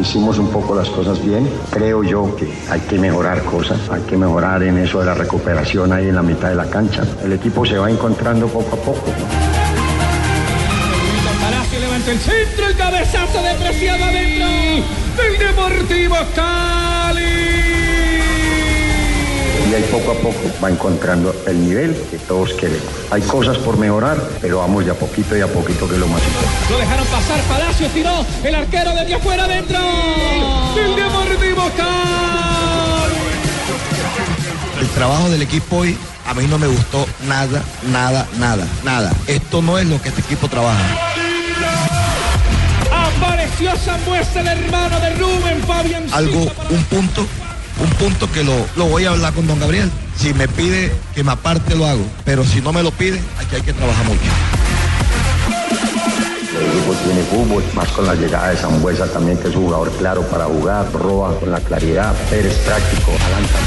Hicimos un poco las cosas bien. Creo yo que hay que mejorar cosas, hay que mejorar en eso de la recuperación ahí en la mitad de la cancha. El equipo se va encontrando poco a poco. el Deportivo Cali. Y ahí poco a poco va encontrando el nivel que todos queremos. Hay cosas por mejorar, pero vamos de a poquito y a poquito que es lo más importante. Lo dejaron pasar, Palacio tiró, el arquero de afuera adentro del Deportivo. El trabajo del equipo hoy a mí no me gustó nada, nada, nada, nada. Esto no es lo que este equipo trabaja. Apareció Sambuesa, el hermano de Rubén Fabián. Algo, un punto, un punto que lo, lo voy a hablar con don Gabriel. Si me pide que me aparte lo hago, pero si no me lo pide, aquí hay que trabajar mucho. El equipo tiene fútbol, más con la llegada de Zambuesa también, que es un jugador claro para jugar, roba con la claridad, Pérez práctico, adelanta.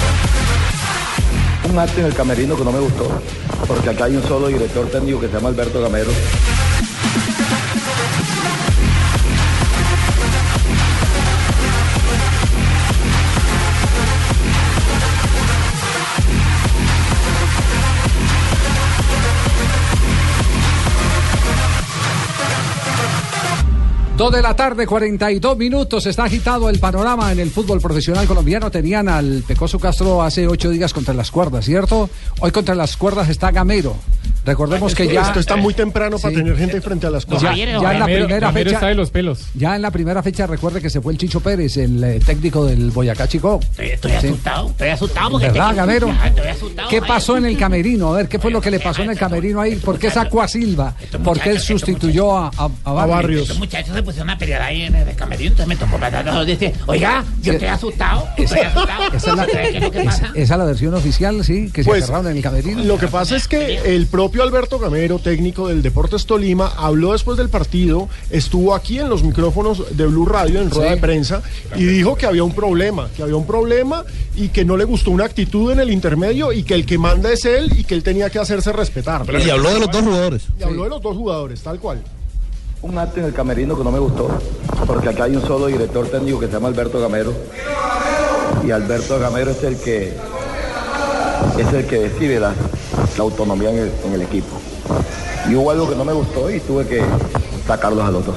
Un acto en el camerino que no me gustó, porque acá hay un solo director técnico que se llama Alberto Gamero. Dos de la tarde, 42 minutos. Está agitado el panorama en el fútbol profesional colombiano. Tenían al Pecoso Castro hace ocho días contra las cuerdas, ¿cierto? Hoy contra las cuerdas está Gamero. Recordemos que ya. Esto está muy temprano para Sí. tener gente frente a las cosas. ya en la primera fecha. los pelos. Ya en la primera fecha, recuerde que se fue el Chicho Pérez, el eh, técnico del Boyacá Chico. Estoy Sí. asustado, estoy asustado porque ¿Verdad, Gamero? Ya, Estoy asustado. ¿Qué pasó en el camerino? A ver, ¿qué fue lo que le pasó en el camerino ahí? ¿Por qué sacó a Silva? ¿Por qué sustituyó a, a- a Barrios? Estos muchachos se pusieron a pelear ahí en el camerino, entonces me tocó de decir, oiga, yo estoy asustado, estoy asustado. Esa es la, versión oficial, sí, que se Pues, agarraron en el camerino. Lo que pasa es que el propio Alberto Gamero, técnico del Deportes Tolima, habló después del partido, estuvo aquí en los micrófonos de Blue Radio en rueda Sí. de prensa y dijo que había un problema, que había un problema y que no le gustó una actitud en el intermedio y que el que manda es él y que él tenía que hacerse respetar. Y habló de los dos jugadores. Y habló de los dos jugadores, tal cual. Un acto en el camerino que no me gustó, porque acá hay un solo director técnico que se llama Alberto Gamero. Y Alberto Gamero es el que es el que decide la, la autonomía en el, en el equipo. Y hubo algo que no me gustó y tuve que sacarlos a los dos.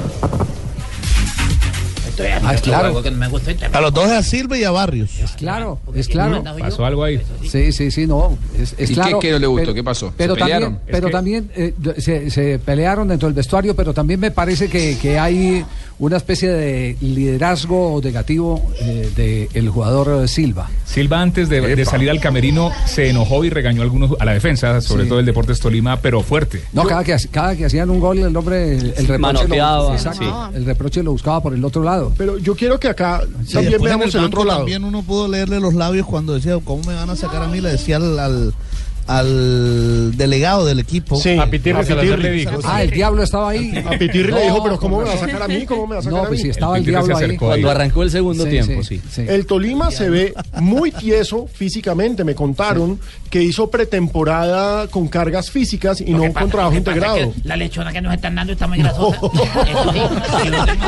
Estoy Ah, es claro. algo que no me gustó y te- A los dos a Silva y a Barrios. Claro, es claro. Pasó algo ahí. Sí, sí, sí, no. Es, es ¿Y claro. qué- qué no le gustó? Pero- ¿Qué pasó? ¿Se Pero también, pelearon? pero Es que- también eh, se, se pelearon dentro del vestuario, pero también me parece que, que hay una especie de liderazgo negativo eh, del jugador Silva. Silva antes de, de salir al camerino se enojó y regañó a algunos a la defensa, sobre Sí. todo el Deportes Tolima, pero fuerte. No, cada que, cada que hacían un gol, el hombre, el, el reproche, Manoteaba, lo, exacto, sí. el reproche lo buscaba por el otro lado. Pero yo quiero que acá Sí, también veamos el otro lado. También uno pudo leerle los labios cuando decía, ¿cómo me van a sacar a mí? Le decía al, al, al delegado del equipo. Sí, A Pitirri Salazar le dijo. Ah, el diablo estaba ahí. A Pitirri le dijo, pero ¿cómo me va a sacar a mí? ¿Cómo me va a sacar No, a pues mí? si estaba El Pitirri diablo ahí. Cuando arrancó el segundo Sí, tiempo, sí, sí. sí. El Tolima se ve muy tieso físicamente. Me contaron que hizo pretemporada con cargas físicas y Lo no pasa- con trabajo es integrado. que La lechona que nos están dando está muy grasosa.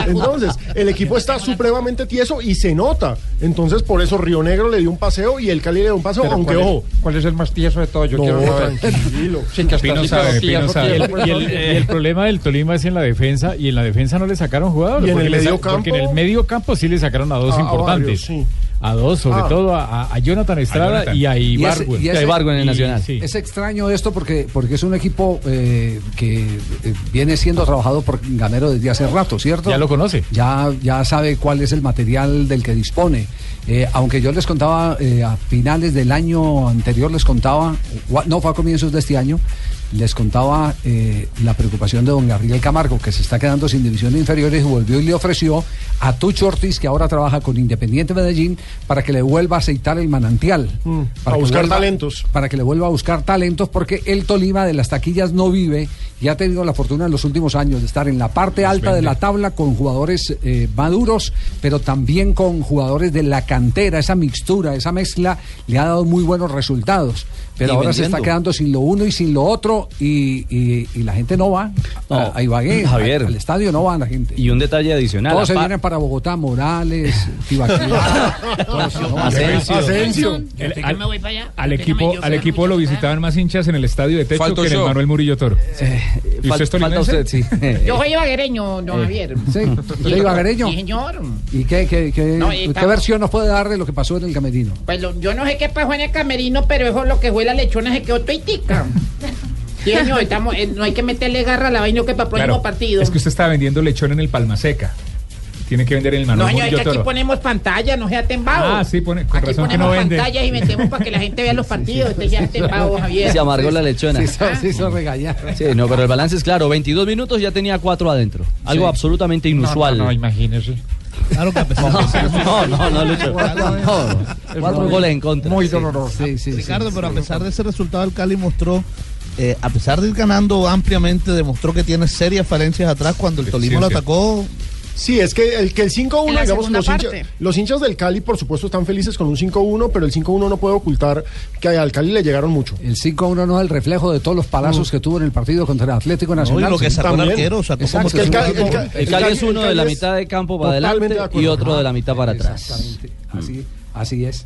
Entonces, el equipo está supremamente tieso y se nota. Entonces, por eso Río Negro le dio un paseo y el Cali le dio un paseo, aunque ojo. ¿Cuál es el más tieso de todo? Yo No, quiero saber. tranquilo. Sí, que hasta Pino así, sabe, pero Pino tieso, sabe. tieso, Y el, no. y el problema del Tolima es en la defensa, y en la defensa no le sacaron jugadores. Y en porque el le sa- medio Porque en campo- el medio campo sí le sacaron a dos A- a importantes. Sí. A dos, sobre Ah. todo a, a Jonathan Estrada Jonathan. y a Y ese- Ibargüen. y ese- en el Nacional. sí. Es extraño esto porque, porque es un equipo eh, que eh, viene siendo trabajado por Gamero desde hace rato, ¿cierto? Ya lo conoce. Ya, ya sabe cuál es el material del que dispone. Eh, aunque yo les contaba eh, a finales del año anterior, les contaba, gua- no fue a comienzos de este año, les contaba eh, la preocupación de don Gabriel Camargo, que se está quedando sin divisiones inferiores y volvió y le ofreció a Tucho Ortiz, que ahora trabaja con Independiente Medellín, para que le vuelva a aceitar el manantial. a que buscar vuelva- talentos. Para que le vuelva a buscar talentos, porque el Tolima de las taquillas no vive y ha tenido la fortuna en los últimos años de estar en la parte alta de la tabla con jugadores eh, maduros, pero también con jugadores de la cantera. Esa mixtura, esa mezcla le ha dado muy buenos resultados. Pero Y ahora se está quedando sin lo uno y sin lo otro y, y- y la gente no va No, a, a Ibagué, Javier. a- al estadio no va la gente. Y un detalle adicional. Todos se vienen para Bogotá, Morales. Asensio. Asensio. El- ¿Usted que al, me voy para allá? al Déjame equipo, al equipo lo visitaban más hinchas en el estadio de techo Falto que en el. Manuel Murillo Toro. ¿Y fal- usted es falta tolimense? usted, sí. Yo soy ibaguereño, don Javier. Sí, ¿usted es ibaguereño? Sí, señor. ¿Y qué, qué, qué- No, qué versión nos puede dar de lo que pasó en el camerino? Pues lo- yo no sé qué pasó en el camerino, pero eso lo que fue la lechona se quedó toitica. Sí, señor, estamos, eh, no hay que meterle garra a la vaina que para el próximo Claro, partido. Es que usted está vendiendo lechón en el Palma Seca. Tiene que vender en el no, Manuel señor, es que Murillo aquí ponemos pantalla, no sea tembado. Ah, sí, pone, con Aquí razón que ponemos no vende. pantallas y metemos para que la gente vea los partidos. Usted sea tembado, Javier. Se amargó la lechona. Sí, se- se hizo regañar. Sí, no, pero el balance es claro. 22 minutos ya tenía cuatro adentro. Algo Sí. absolutamente inusual. No, no, imagínese. Claro que No, no, no, Lucho. Cuatro goles en contra. Muy Sí. doloroso. Sí, sí, sí. Ricardo, pero a pesar de ese resultado, el Cali mostró, eh, a pesar de ir ganando ampliamente, demostró que tiene serias falencias atrás cuando el Tolima lo atacó. Sí, es que el, que el 5-1, En la digamos, los, hincha- los hinchas del Cali, por supuesto, están felices con un 5-1, pero el 5-1 no puede ocultar que al Cali le llegaron mucho. El 5-1 no es el reflejo de todos los palazos que tuvo en el partido contra el Atlético No, y Nacional. lo que sí. sacó el también. arquero, sacó Exacto, como Es que el, Cali- el equipo- Ca- El Cali es el uno de Cali la es- mitad de campo para Totalmente de adelante y otro de la mitad para atrás. Exactamente. Así, así es.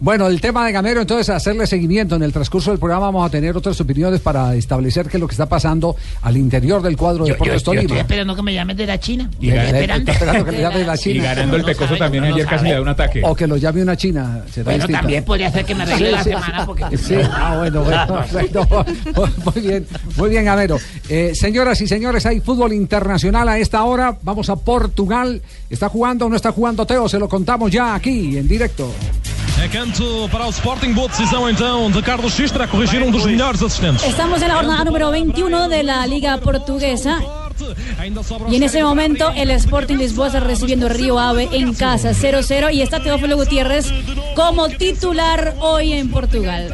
Bueno, el tema de Gamero, entonces, hacerle seguimiento. En el transcurso del programa vamos a tener otras opiniones para establecer qué es lo que está pasando al interior del cuadro de Deportes yo estoy Tolima. esperando que me llamen de la China. Y Estoy está esperando. esperando que le llame de la Y China. ganando el Pecoso sabe, también ayer casi le da un ataque. O que lo llame una china. será Bueno, distinto. también podría ser que me arregle Sí, la sí. semana porque... Sí, ah, bueno, bueno, bueno, muy bien, muy bien, Gamero. Eh, señoras y señores, hay fútbol internacional a esta hora. Vamos a Portugal. ¿Está jugando o no está jugando Teo? Se lo contamos ya aquí, en directo. É canto para o Sporting, boa decisão então de Carlos X, terá corrigir um dos melhores assistentes. Estamos en la jornada número 21 de la Liga Portuguesa. Y en ese momento el Sporting Lisboa está recibiendo Río Ave en casa 0-0 y está Teófilo Gutiérrez como titular hoy en Portugal.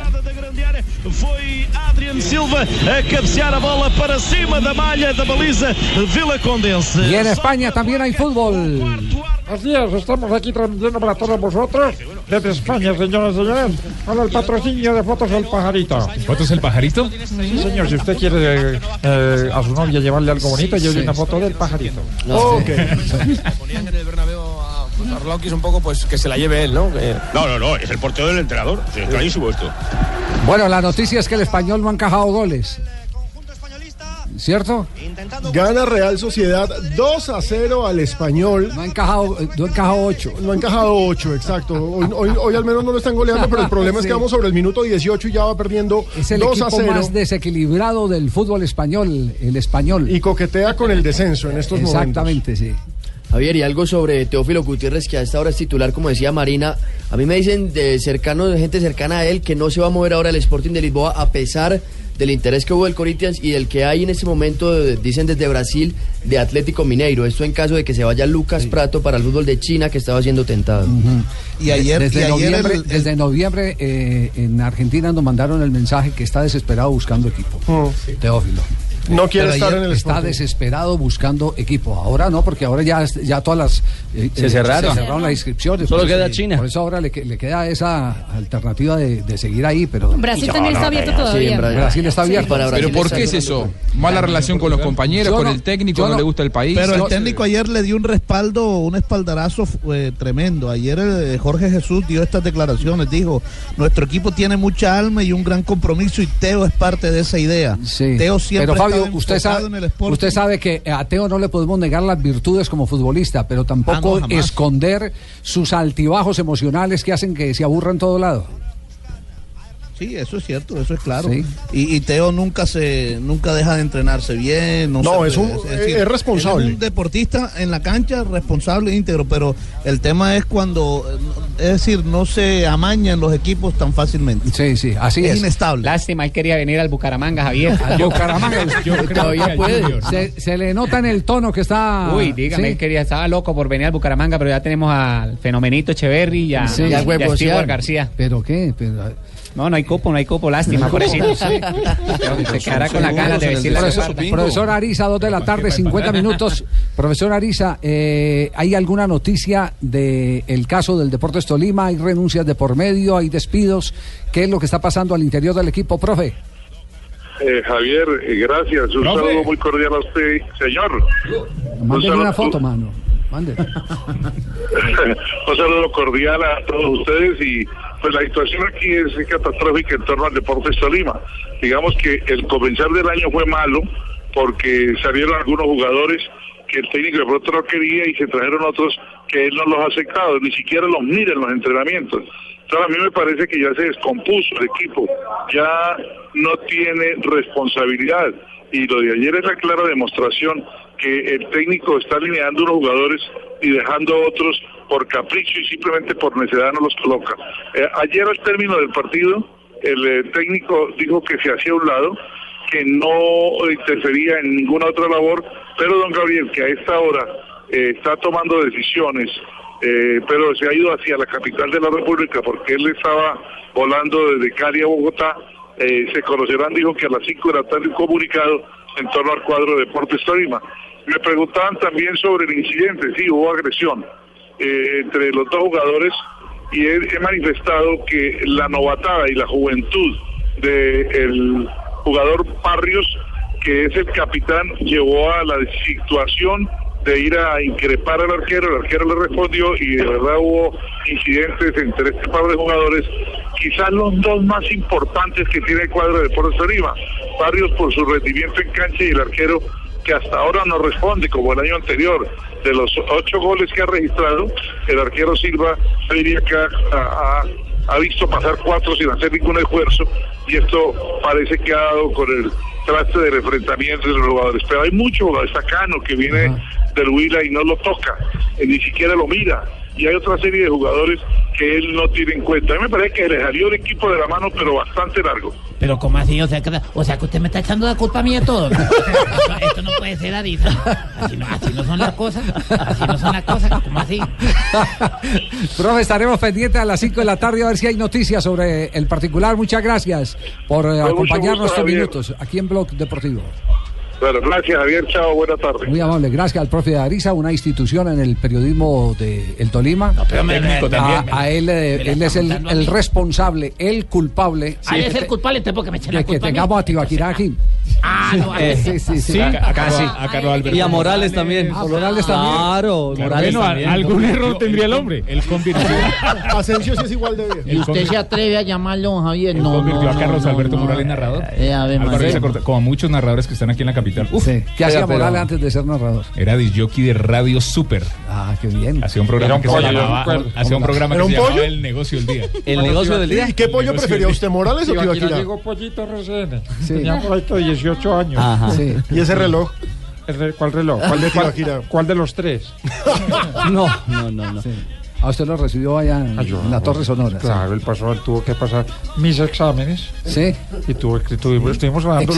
Foi Adriano Silva a cabecear a bola para cima da malha da baliza Vila Condense. Y en España también hay fútbol. Así es, estamos aquí transmitiendo para todos vosotros desde España, señoras y señores, con el patrocinio de Fotos del Pajarito. ¿Fotos el pajarito? Sí, señor, si usted quiere eh, a su novia llevarle algo bonito, lleve una foto del pajarito. Ok. Ponían en el Bernabéu a Arlauquis un poco, pues que se la lleve él, ¿no? Que- No, no, no, es el portero del entrenador. Sí, es clarísimo esto. Bueno, la noticia es que el español no ha encajado goles. ¿Cierto? Gana Real Sociedad 2 a 0 al español. No ha encajado, no ha encajado 8. No ha encajado 8, exacto. Hoy, hoy- hoy al menos no lo están goleando, pero el problema es que vamos sobre el minuto 18 y ya va perdiendo Es el 2 a equipo 0. más desequilibrado del fútbol español, el español. Y coquetea con el descenso en estos momentos. Exactamente, sí. Javier, y algo sobre Teófilo Gutiérrez, que a esta hora es titular, como decía Marina. A mí me dicen de cercano, de gente cercana a él, que no se va a mover ahora el Sporting de Lisboa, a pesar del interés que hubo del Corinthians y del que hay en este momento, eh, dicen desde Brasil, de Atlético Mineiro. Esto en caso de que se vaya Lucas Prato para el fútbol de China, que estaba siendo tentado. Y ayer, desde y ayer noviembre, el- el- desde noviembre eh, en Argentina nos mandaron el mensaje que está desesperado buscando equipo. Teófilo. No quiere Pero estar en el Está desesperado buscando equipo. Ahora no, porque ahora ya, ya todas las. eh, Se eh, cerraron. Se cerraron las inscripciones. Solo Por eso- queda China. Por eso ahora le, que- le queda esa alternativa de, de seguir ahí, pero. Brasil también está abierto todavía. Brasil está abierto. Para Pero Brasil ¿por está qué es abierto. eso? Mala relación con los compañeros, Yo con no- el técnico, no, no- le gusta el país. Pero el técnico ayer le dio un respaldo, un espaldarazo eh, tremendo. Ayer eh, Jorge Jesús dio estas declaraciones, dijo, nuestro equipo tiene mucha alma y un gran compromiso y Teo es parte de esa idea. Sí. Teo siempre pero Fabio, usted sabe, usted sabe que a Teo no le podemos negar las virtudes como futbolista, pero tampoco Ah, no, esconder sus altibajos emocionales que hacen que se aburra en todo lado. Sí, eso es cierto, eso es claro. Sí. Y, y Teo nunca se nunca deja de entrenarse bien. No, No, se- es un- es responsable. él Es un deportista en la cancha, responsable e íntegro, pero el tema es cuando, es decir, no se amañan los equipos tan fácilmente. Sí, sí, así es. es. inestable. Lástima, él quería venir al Bucaramanga, Javier. Al Bucaramanga, yo creo Todavía que puede. Se, se le nota en el tono que está. Uy, dígame, Sí. él quería, estaba loco por venir al Bucaramanga, pero ya tenemos al fenomenito Echeverry y a, Sí. y a Ya huevo, Stewart sí. García. ¿Pero qué? Pero- No, no hay cupo, no hay cupo, lástima, cupo. pobrecito. Se quedará con las ganas de vestir la Profesor, profesor Ariza, dos de la tarde, 50 minutos. Profesor Ariza, eh, ¿hay alguna noticia del el caso del Deportes Tolima? ¿Hay renuncias de por medio? ¿Hay despidos? ¿Qué es lo que está pasando al interior del equipo, profe? Eh, Javier, eh, gracias. Un Profe. saludo muy cordial a usted, señor. Saludo- una foto, mano. Mande. Un saludo cordial a todos ustedes y pues la situación aquí es catastrófica en torno al Deportes Tolima. Digamos que el comenzar del año fue malo porque salieron algunos jugadores que el técnico de pronto no quería y se trajeron otros que él no los ha aceptado, ni siquiera los mira en los entrenamientos. Entonces a mí me parece que ya se descompuso el equipo, ya no tiene responsabilidad y lo de ayer es la clara demostración que el técnico está alineando unos jugadores y dejando otros por capricho y simplemente por necesidad no los coloca. Eh, ayer al término del partido, el eh, técnico dijo que se hacía a un lado, que no interfería en ninguna otra labor, pero don Gabriel, que a esta hora eh, está tomando decisiones, pero se ha ido hacia la capital de la República porque él estaba volando desde Cali a Bogotá, se conocerán, dijo que a las 5 de la tarde un comunicado en torno al cuadro de Deportes Tolima. Me preguntaban también sobre el incidente, sí, hubo agresión eh, entre los dos jugadores y he, manifestado que la novatada y la juventud del jugador Barrios, que es el capitán, llevó a la situación de ir a increpar al arquero, el arquero le respondió y de verdad hubo incidentes entre este par de jugadores, quizás los dos más importantes que tiene el cuadro de Deportes Tolima, Barrios por su rendimiento en cancha y el arquero que hasta ahora no responde como el año anterior. De los ocho goles que ha registrado, el arquero Silva yo diría que ha, visto pasar cuatro sin hacer ningún esfuerzo y esto parece que ha dado con el traste del enfrentamiento de los jugadores. Pero hay mucho está Cano que viene del Huila y no lo toca, eh, ni siquiera lo mira. Y hay otra serie de jugadores que él no tiene en cuenta. A mí me parece que le salió el equipo de la mano, pero bastante largo. Pero ¿cómo así? O sea, que, o sea que usted me está echando la culpa a mí de todo. ¿no? esto, esto no puede ser, Arisa. Así no, así no son las cosas. Así no son las cosas. ¿Cómo así? Profe, estaremos pendientes a las 5 de la tarde a ver si hay noticias sobre el particular. Muchas gracias por eh, acompañarnos estos minutos aquí en Blog Deportivo. Bueno, gracias Javier, chao, buena tarde. Muy amable, gracias al profe Ariza, una institución en el periodismo de El Tolima. pero me- Técnico a, también. a él, eh, él es el, responsable, el culpable Ah, es el culpable, entonces porque me la que culpa mí. tengamos a Tibaquirá aquí. Ah, no, Eh, sí, sí, sí. A- a Carlos- a Carlos Alberto Y a Morales también. A Morales también. Claro, Morales también. algún error tendría el hombre. Él convirtió, Asensio sí es igual de bien. él convirtió- se atreve a llamarlo Javier? él convirtió a Carlos Alberto Morales narrador. Eh, como a muchos narradores que están aquí en la capital. Uf, Sí. ¿Qué hacía Morales antes de ser narrador? era disjockey de Radio Super. Ah, qué bien. Hacía un programa un que se llamaba, yo hacía un programa que ¿Era se un llamaba pollo? El Negocio del Día. El negocio del día. ¿Y qué pollo prefería usted, Morales o Tibaquirá Tibaquirá? llegó pollito. Sí. Tenía por ahí todo 18 años. Ajá. Sí. ¿Y ese reloj? El re- ¿Cuál reloj? ¿Cuál de, cuál, Tibaquirá. cuál de los tres? No, no, no, no. Sí. A usted lo recibió allá en, Ah, yo, en la Torre Sonora. Claro, él pasó, él tuvo que pasar mis exámenes. Sí. Y tuvo que tuvimos, estuvimos hablando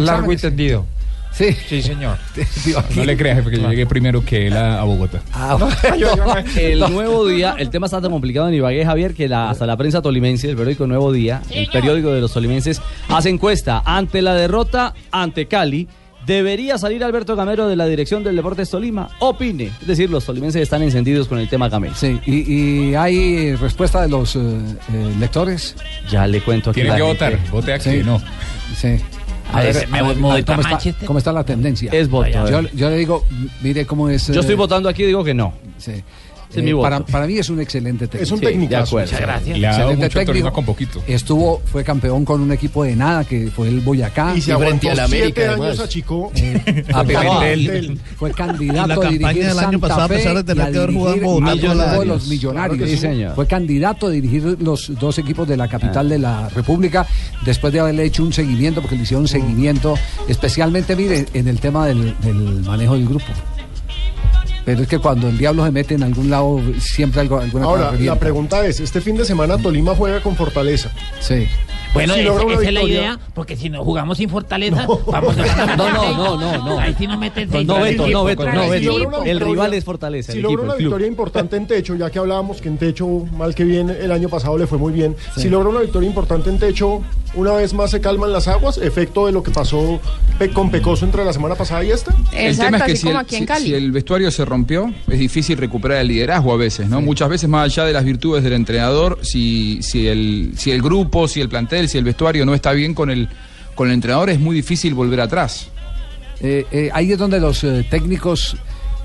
largo y tendido. Sí. Sí, señor. No le creas, jefe, que yo llegué primero que él a, a Bogotá. Ah, El nuevo día, el tema está tan complicado en Ibagué, Javier, que la- hasta la prensa tolimense, el periódico Nuevo Día, el periódico de los tolimenses, hace encuesta. Ante la derrota ante Cali, ¿debería salir Alberto Gamero de la dirección del Deportes Tolima? Opine. Es decir, los tolimenses están encendidos con el tema Gamero. Sí, y, y hay respuesta de los eh, eh, lectores. Ya le cuento aquí. Tienen que gente. votar. Vote aquí, Sí. no. Sí. A A ver, ver, a me ver, voy- me ¿cómo, está, Manchester. cómo está la tendencia? Es voto, a Yo, yo le digo, mire cómo es. Yo eh, estoy votando aquí y digo que no. Sí. Es mi voto. para, para mí es un excelente técnico. Es un Sí, de técnico. acuerdo. Muchas gracias. Le ha dado Excelente mucho técnico. Con poquito. Estuvo, fue campeón con un equipo de nada que fue el Boyacá. Y se Y frente a la siete América, años a Chico. a Pimentel. Fue candidato la a dirigir del año pasado, a pesar de tener a que haber jugado la años. los millonarios. Sí, señor. Fue candidato a dirigir los dos equipos de la capital de la República después de haberle hecho un seguimiento, porque le hicieron un seguimiento, especialmente, mire, en el tema del, del manejo del grupo. Pero es que cuando el diablo se mete en algún lado, siempre algo, alguna cosa Ahora, la pregunta es, este fin de semana Tolima juega con Fortaleza. Sí. Bueno, Si esa, es la idea, porque si no jugamos sin fortaleza, vamos a No, no, no, no, no. Ahí sí no meten seis. No, Beto, no, Beto, no, Beto. El rival es Fortaleza, Si el logra equipo, una victoria importante en techo, ya que hablábamos que en techo, mal que bien, el año pasado le fue muy bien. Si logra una victoria importante en techo, una vez más se calman las aguas, efecto de lo que pasó pe- con Pecoso entre la semana pasada y esta. El tema es que si el, si- si el vestuario se rompió, es difícil recuperar el liderazgo a veces, ¿no? Muchas veces, más allá de las virtudes del entrenador, si, si, el, si el grupo, si el plantel, si el vestuario no está bien con el, con el entrenador, es muy difícil volver atrás. Eh, eh, ahí es donde los eh, técnicos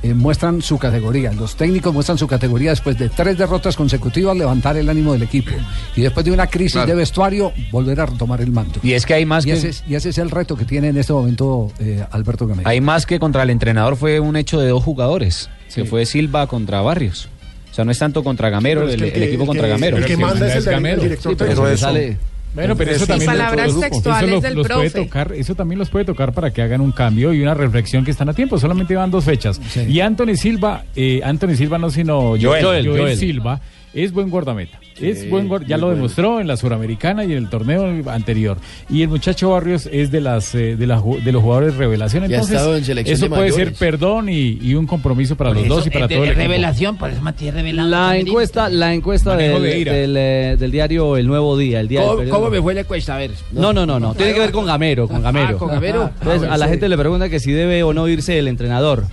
eh, muestran su categoría. Los técnicos muestran su categoría después de tres derrotas consecutivas, levantar el ánimo del equipo. Y después de una crisis Claro. de vestuario, volver a retomar el mando. Y es que hay más y que- Ese es, y ese es el reto que tiene en este momento eh, Alberto Gamero. Hay más que contra el entrenador, fue un hecho de dos jugadores, que fue Silva contra Barrios. O sea, no es tanto contra Gamero, el, equipo el contra que- Gamero. el que manda es el el director Sí, pero eso sale- Bueno, pero eso también palabras eso textuales los- del los puede profe. tocar, eso también los puede tocar para que hagan un cambio y una reflexión que están a tiempo. Solamente van dos fechas. Y Anthony Silva, eh, Anthony Silva no sino Joel, Joel, Joel. Silva es buen guardameta. Es Sí, buen guard- ya lo bueno. demostró en la Suramericana y en el torneo anterior. Y el muchacho Barrios es de las eh, de, las de los jugadores revelación. Entonces, estado en selección eso de puede ser perdón y, y un compromiso para los dos y para todo el equipo. revelación, por eso Matías revelado. La encuesta, la encuesta del, de del, eh, del diario El Nuevo Día, el día del ¿Cómo, periódico. cómo me fue la encuesta? A ver. No, no, no, no. Tiene que ver con Gamero, con Gamero. Ah, con Gamero. Entonces, Ah, a la sí. gente le pregunta que si debe o no irse el entrenador.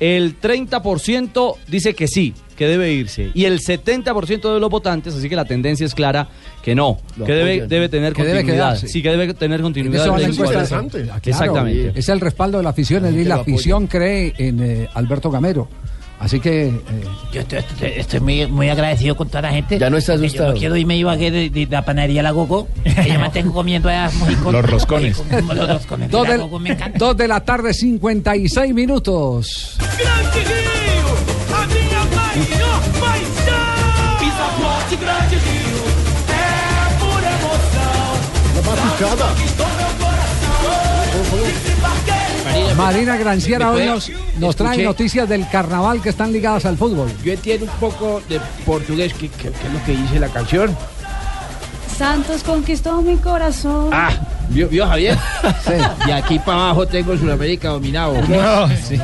El 30% dice que sí, que debe irse. Y el 70% de los votantes, así que la tendencia es clara, que no, Lo que debe, apoyan. debe tener Que debe continuidad. quedarse. sí, que debe tener En continuidad. eso la equipo. encuesta. Ah, claro. Exactamente. Es el respaldo de la afición, es decir, la afición cree en eh, Alberto Gamero. Así que eh, Yo estoy, estoy- estoy muy, muy agradecido con toda la gente. Ya no estás porque Yo asustado. no quiero irme Ibagué de, de la panadería La Gogo. Que yo me tengo comiendo allá mojicones. Los roscones. Los roscones. de dos La de, Gogo me dos de la tarde, 56 minutos. Rio, a minha maior paixão. Pisaporte Grande Rio, é por emoção. Conquistou meu coração. Desembarquei. Marina Granciera hoy nos, nos trae noticias del carnaval que están ligadas al fútbol. Yo entiendo un poco de portugués, que, que- que es lo que dice la canción. Santos conquistó mi corazón. Ah, ¿vio, vio Javier? Y aquí para abajo tengo Sudamérica dominado. No, sí.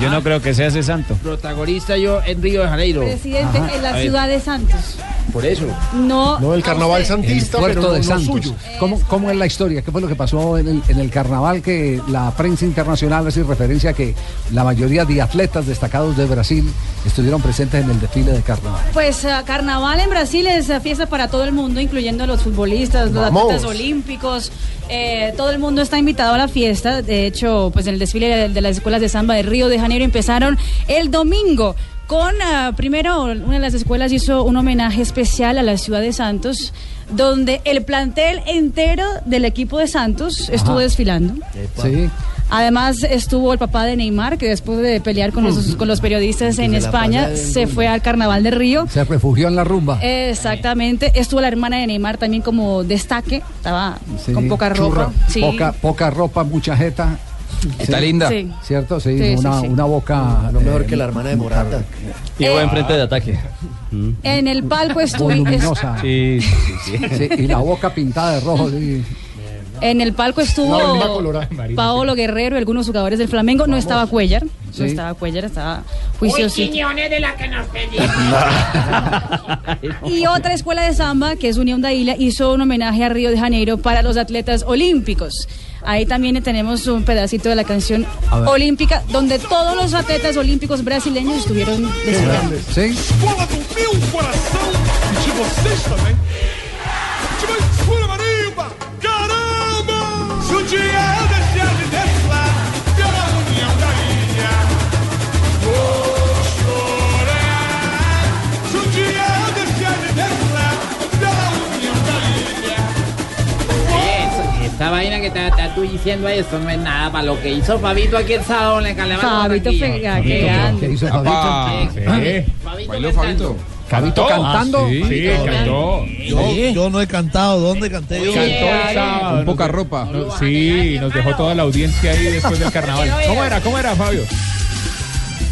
Yo no creo que sea ese santo. Protagonista yo en Río de Janeiro. Presidente Ajá. en la ciudad de Santos. Por eso. No. No, el carnaval santista, el puerto pero de no Santos. suyo. ¿Cómo, cómo es la historia? ¿Qué fue lo que pasó en el, en el carnaval? Que la prensa internacional hace referencia a que la mayoría de atletas destacados de Brasil estuvieron presentes en el desfile de carnaval. Pues ah, carnaval en Brasil es ah, fiesta para todo el mundo, incluyendo los futbolistas, los Vamos. atletas olímpicos. Eh, todo el mundo está invitado a la fiesta. De hecho, pues en el desfile de, de las escuelas de samba de Río de Janeiro empezaron el domingo. Con, ah, primero, una de las escuelas hizo un homenaje especial a la ciudad de Santos, donde el plantel entero del equipo de Santos estuvo desfilando. Sí. Además estuvo el papá de Neymar, que después de pelear con los, con los periodistas en España, se fue al Carnaval de Río. Se refugió en la rumba. Exactamente. Estuvo la hermana de Neymar también como destaque. Estaba Sí, con poca churra, ropa. Sí. Poca, poca ropa, mucha jeta. Está linda. Sí. ¿Cierto? Sí, Sí, sí, una, sí. una boca. No mejor eh, que la hermana de Morata. Y buen frente de ataque. En el palco estuvo. voluminosa. Sí, sí, sí. Sí, y la boca pintada de rojo. sí. En el palco estuvo. Paolo Guerrero y algunos jugadores del Flamengo. No estaba Cuellar. Sí. No estaba Cuellar, estaba. Quiñones de la que nos pedimos. Y otra escuela de samba, que es Unión Daila, hizo un homenaje a Río de Janeiro para los atletas olímpicos. Ahí también tenemos un pedacito de la canción olímpica, donde todos los atletas olímpicos brasileños estuvieron desfilando. ¿Sí? Escola do meu coração de vocês também. Esa vaina que estás está tú diciendo ahí, eso no es nada para lo que hizo Fabito aquí el sábado en el carnaval. Fabito qué grande. ¿Qué hizo Fabito? sí. ¿Bailó Fabito? Fabito cantando. Sí, sí, cantó. Yo, yo no he cantado. ¿Dónde canté yo? Cantó el sábado. Con poca ropa. No, Sí, nos dejó toda la audiencia ahí después del carnaval. ¿Cómo era? ¿Cómo era, Fabio?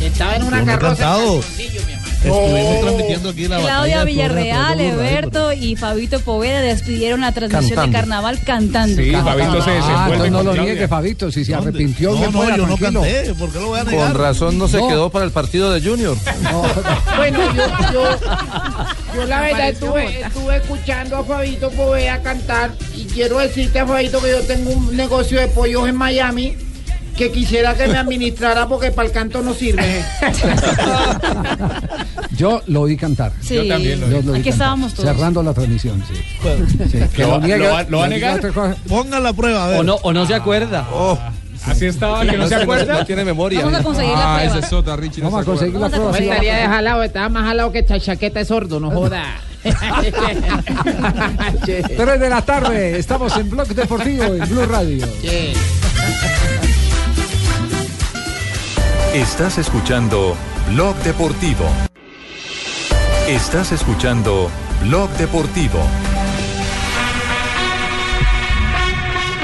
Estaba en una Yo no he carroza. cantado. Estuvimos transmitiendo aquí la batalla. Claudia Villarreal, Eberto y Fabito Poveda despidieron la transmisión Cantando. de carnaval cantando. Sí, Fabito se Ah, desenvuelve no lo niegue, Fabito. Si se ¿Dónde? arrepintió, No, no, fuera, yo no canté. ¿Por qué lo voy a negar? Con razón no se No. quedó para el partido de Junior. Bueno, yo, yo, yo la verdad estuve, estuve escuchando a Fabito Poveda cantar y quiero decirte a Fabito que yo tengo un negocio de pollos en Miami que quisiera que me administrara porque para el canto no sirve. Yo lo oí cantar. Sí. Yo también lo oí. Yo oí Aquí cantar. estábamos todos. Cerrando la transmisión, sí. Sí, que ¿Lo- lo niega- lo va- lo va a negar? Pongan la prueba, a ver. O no, o no se acuerda. Así estaba, que no se No acuerda. tiene memoria. Vamos a conseguir la Ah, prueba. esa es otra, Richie. no Vamos a se acuerda. conseguir la a prueba. Sí, estaría a- de jalado, estaba más jalado que esta chaqueta de sordo, no joda. Tres de la tarde, estamos en Blog Deportivo en Blue Radio. Che. Estás escuchando Blog Deportivo. Estás escuchando Blog Deportivo.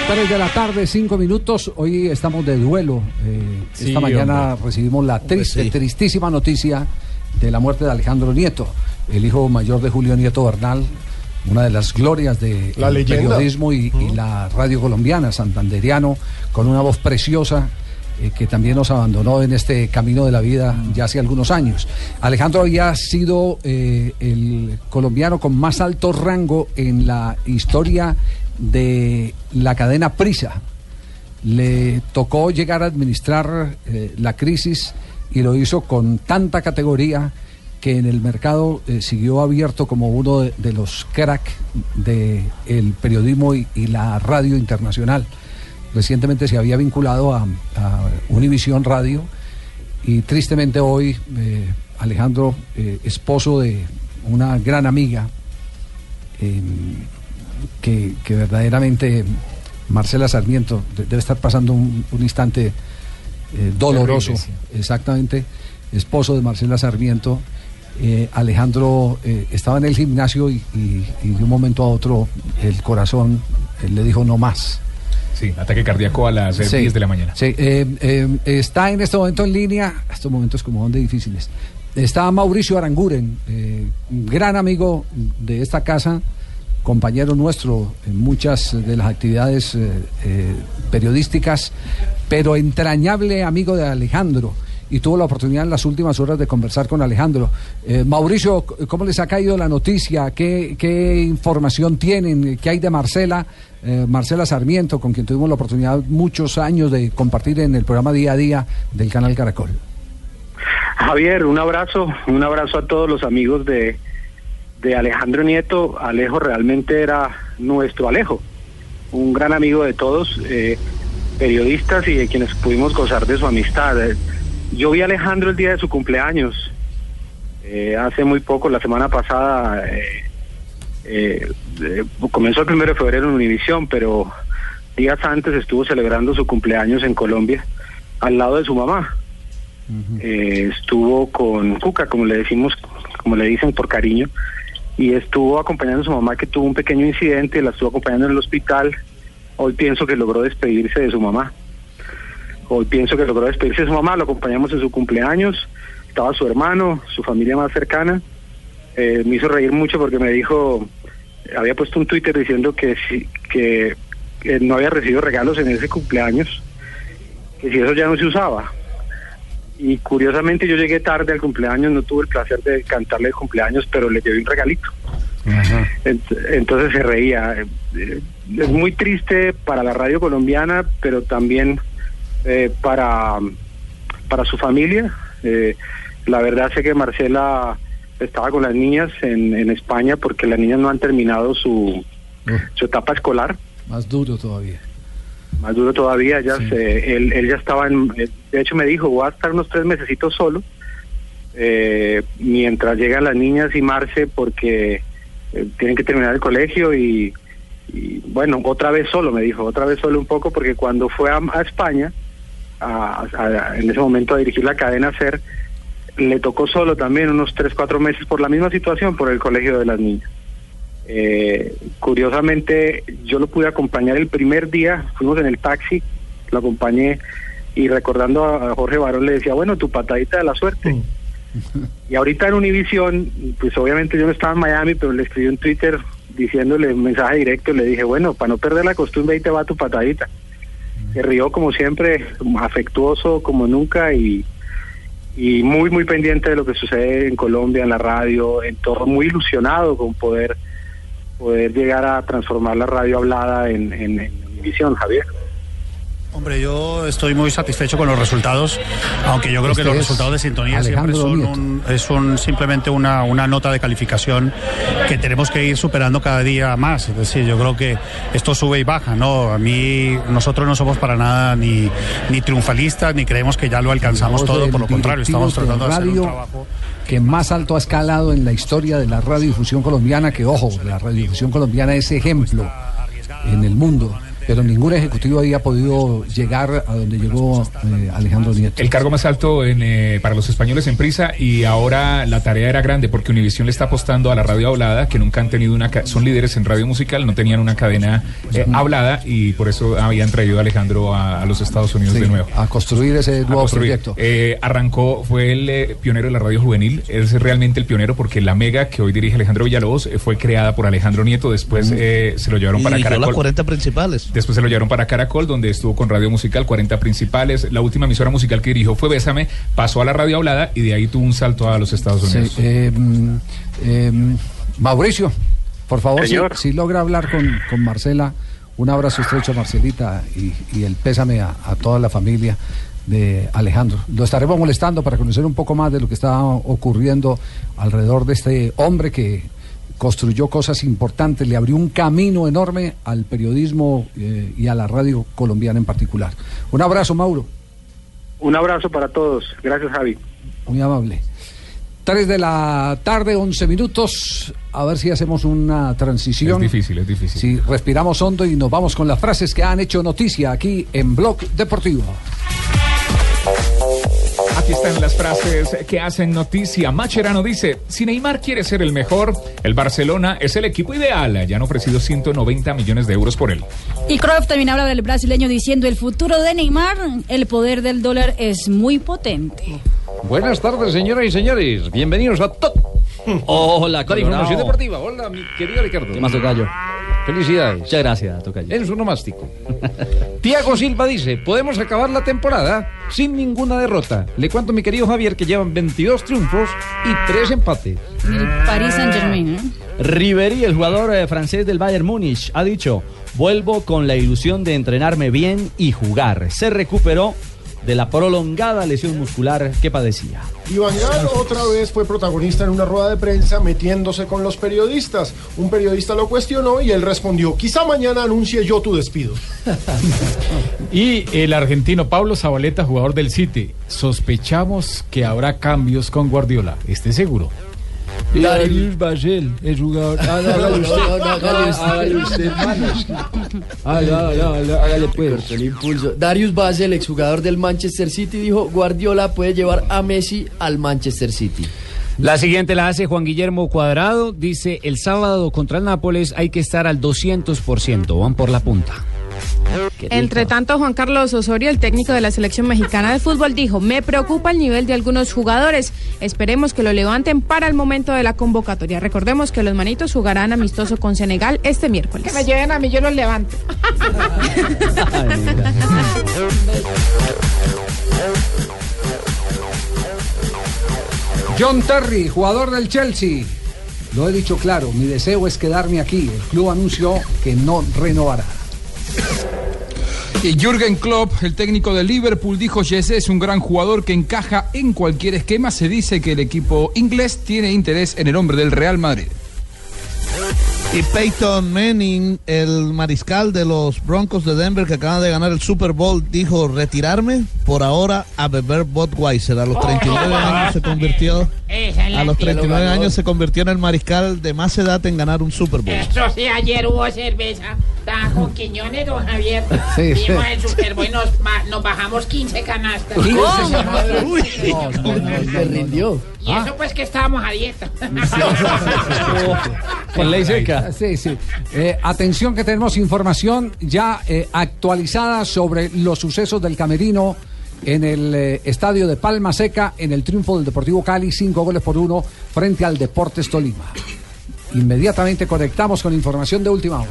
3 de la tarde, 5 minutos. Hoy estamos de duelo. Eh, Sí, esta mañana hombre. recibimos la triste, sí. tristísima noticia de la muerte de Alejandro Nieto, el hijo mayor de Julio Nieto Bernal, una de las glorias del La periodismo y, y la radio colombiana, santanderiano, con una voz preciosa. Eh, que también nos abandonó en este camino de la vida ya hace algunos años. Alejandro había sido eh, el colombiano con más alto rango en la historia de la cadena Prisa. Le tocó llegar a administrar eh, la crisis y lo hizo con tanta categoría que en el mercado eh, siguió abierto como uno de, de los crack del periodismo y, y la radio internacional. Recientemente se había vinculado a, a Univisión Radio y tristemente hoy eh, Alejandro, eh, esposo de una gran amiga, eh, que, que verdaderamente Marcela Sarmiento de- debe estar pasando un, un instante eh, doloroso, exactamente, esposo de Marcela Sarmiento. eh, Alejandro eh, estaba en el gimnasio y, y- y de un momento a otro el corazón eh, le dijo no más. Sí, ataque cardíaco a las eh, Sí, 10 de la mañana. sí, eh, eh, está en este momento en línea, estos momentos como son de difíciles. Está Mauricio Aranguren, eh, gran amigo de esta casa, compañero nuestro en muchas de las actividades eh, eh, periodísticas, pero entrañable amigo de Alejandro. Y tuvo la oportunidad en las últimas horas de conversar con Alejandro. Mauricio, ¿cómo les ha caído la noticia? ¿Qué, qué información tienen? ¿Qué hay de Marcela? Eh, Marcela Sarmiento, con quien tuvimos la oportunidad muchos años de compartir en el programa Día a Día del canal Caracol. Javier, un abrazo, un abrazo a todos los amigos de, de Alejandro Nieto. Alejo realmente era nuestro Alejo, un gran amigo de todos, eh, periodistas y de quienes pudimos gozar de su amistad. Eh, Yo vi a Alejandro el día de su cumpleaños, hace muy poco, la semana pasada, eh, comenzó el primero de febrero en Univisión, pero días antes estuvo celebrando su cumpleaños en Colombia, al lado de su mamá. Eh, estuvo con Cuca, como le decimos, como le dicen por cariño, y estuvo acompañando a su mamá que tuvo un pequeño incidente, la estuvo acompañando en el hospital. Hoy pienso que logró despedirse de su mamá. Hoy pienso que logró despedirse de su mamá, lo acompañamos en su cumpleaños, estaba su hermano, su familia más cercana. Eh, me hizo reír mucho porque me dijo, había puesto un Twitter diciendo que, si, que, que no había recibido regalos en ese cumpleaños, que si eso ya no se usaba. Y curiosamente yo llegué tarde al cumpleaños, no tuve el placer de cantarle el cumpleaños, pero le llevé un regalito. Ent- Entonces se reía. Eh, eh, Es muy triste para la radio colombiana, pero también eh, para, para su familia. Eh, la verdad sé que Marcela estaba con las niñas en, en España porque las niñas no han terminado su, su etapa escolar. Más duro todavía. Más duro todavía, ya se- él, él ya estaba en, eh, de hecho me dijo, voy a estar unos tres mesecitos solo, eh, mientras llegan las niñas y Marce, porque eh, tienen que terminar el colegio y, y bueno, otra vez solo, me dijo, otra vez solo un poco, porque cuando fue a, a España, a- a- en ese momento a dirigir la cadena SER, le tocó solo también unos 3, 4 meses por la misma situación, por el colegio de las niñas. Eh, curiosamente, yo lo pude acompañar el primer día, fuimos en el taxi, lo acompañé y recordando a, Jorge Barón le decía, bueno, tu patadita de la suerte. Y ahorita en Univision, pues obviamente yo no estaba en Miami, pero le escribí un Twitter diciéndole un mensaje directo, le dije, bueno, para no perder la costumbre, ahí te va tu patadita. Se rió como siempre, afectuoso como nunca y, y muy, muy pendiente de lo que sucede en Colombia, en la radio, en todo, muy ilusionado con poder, poder llegar a transformar la radio hablada en, en, en Univisión, Javier. Hombre, yo estoy muy satisfecho con los resultados, aunque yo creo Este que los es resultados de sintonía siempre son, un, es un- simplemente una, una nota de calificación que tenemos que ir superando cada día más. Es decir, yo creo que esto sube y baja, ¿no? A mí, nosotros no somos para nada ni, ni triunfalistas, ni creemos que ya lo alcanzamos todo, por lo contrario, estamos tratando de hacer un radio trabajo. que más alto ha escalado en la historia de la radiodifusión colombiana, que ojo, la radiodifusión colombiana es ejemplo en el mundo, pero ningún ejecutivo había podido llegar a donde llegó eh, Alejandro Nieto. El cargo más alto en, eh, para los españoles en prisa y ahora la tarea era grande porque Univision le está apostando a la radio hablada que nunca han tenido una son líderes en radio musical, no tenían una cadena eh, hablada y por eso habían traído a Alejandro a, a los Estados Unidos Sí, de nuevo. a construir ese nuevo construir. proyecto. Eh, arrancó, fue el eh, pionero de la radio juvenil, es realmente el pionero porque la mega que hoy dirige Alejandro Villalobos eh, fue creada por Alejandro Nieto, después eh, se lo llevaron Y para dirigió las Caracol. 40 principales. Después se lo llevaron para Caracol, donde estuvo con Radio Musical, 40 principales. La última emisora musical que dirigió fue Bésame, pasó a la radio hablada y de ahí tuvo un salto a los Estados Sí, Unidos. eh, mm, eh, Mauricio, por favor, si, logra hablar con, con Marcela, un abrazo estrecho a Marcelita y, y el pésame a, a toda la familia de Alejandro. Lo estaremos molestando para conocer un poco más de lo que está ocurriendo alrededor de este hombre que construyó cosas importantes, le abrió un camino enorme al periodismo eh, y a la radio colombiana en particular. Un abrazo, Mauro. Un abrazo para todos. Gracias, Javi. Muy amable. 3 de la tarde, 11 minutos. A ver si hacemos una transición. Es difícil, es difícil. Si respiramos hondo y nos vamos con las frases que han hecho noticia aquí en Blog Deportivo. Aquí están las frases que hacen noticia. Macherano dice, si Neymar quiere ser el mejor, el Barcelona es el equipo ideal. Ya han ofrecido 190 millones de euros por él. Y Cruyff también habla del brasileño diciendo el futuro de Neymar, el poder del dólar es muy potente. Buenas tardes, señoras y señores. Bienvenidos a Top. Hola, La información Colorado. deportiva. Hola, mi querido Ricardo. ¿Qué más, Tocayo? Felicidades. Muchas gracias, Tocayo. Eres un omástico. Tiago Silva dice, podemos acabar la temporada sin ninguna derrota. Le cuento a mi querido Javier que llevan 22 triunfos y 3 empates. El Paris Saint Germain. Ribery, el jugador eh, francés del Bayern Múnich, ha dicho, vuelvo con la ilusión de entrenarme bien y jugar. Se recuperó de la prolongada lesión muscular que padecía. Y Van Gaal otra vez fue protagonista en una rueda de prensa metiéndose con los periodistas. Un periodista lo cuestionó y él respondió, quizá mañana anuncie yo tu despido. Y el argentino Pablo Zabaleta, jugador del City. Sospechamos que habrá cambios con Guardiola. Esté seguro. Darius Basel es jugador. Ah, no, hágale usted. Hágale usted. Hágale usted, manos. Hágale, hágale, hágale, hágale, pues. El impulso. Darius Basel, exjugador del Manchester City, dijo Guardiola puede llevar a Messi al Manchester City. La siguiente la hace Juan Guillermo Cuadrado. Dice, el sábado contra el Nápoles hay que estar al 200%. Van por la punta. Entre tanto, Juan Carlos Osorio, el técnico de la selección mexicana de fútbol, dijo, me preocupa el nivel de algunos jugadores. Esperemos que lo levanten para el momento de la convocatoria. Recordemos que los manitos jugarán amistoso con Senegal este miércoles. Que me lleven a mí, yo los levanto. John Terry, jugador del Chelsea. Lo he dicho claro, mi deseo es quedarme aquí. El club anunció que no renovará. Jürgen Klopp, el técnico de Liverpool, dijo Jesse es un gran jugador que encaja en cualquier esquema. Se dice que el equipo inglés tiene interés en el hombre del Real Madrid. Y Peyton Manning, el mariscal de los Broncos de Denver que acaban de ganar el Super Bowl, dijo retirarme por ahora a beber Budweiser. A los 39 años se convirtió a los tía. 39 años se convirtió en el mariscal de más edad en ganar un Super Bowl. Eso sí, ayer hubo cerveza. Con Quiñones, don Javier. Sí, Vimos sí. el Super Bowl y nos, nos bajamos 15 canastas. ¿Quince? ¿Cómo? Uy, Se rindió. Y eso pues que estábamos a dieta. Con ley seca. Sí, sí. Eh, atención que tenemos información ya eh, actualizada sobre los sucesos del camerino en el eh, estadio de Palma Seca en el triunfo del Deportivo Cali, cinco goles por uno frente al Deportes Tolima. Inmediatamente conectamos con información de última hora.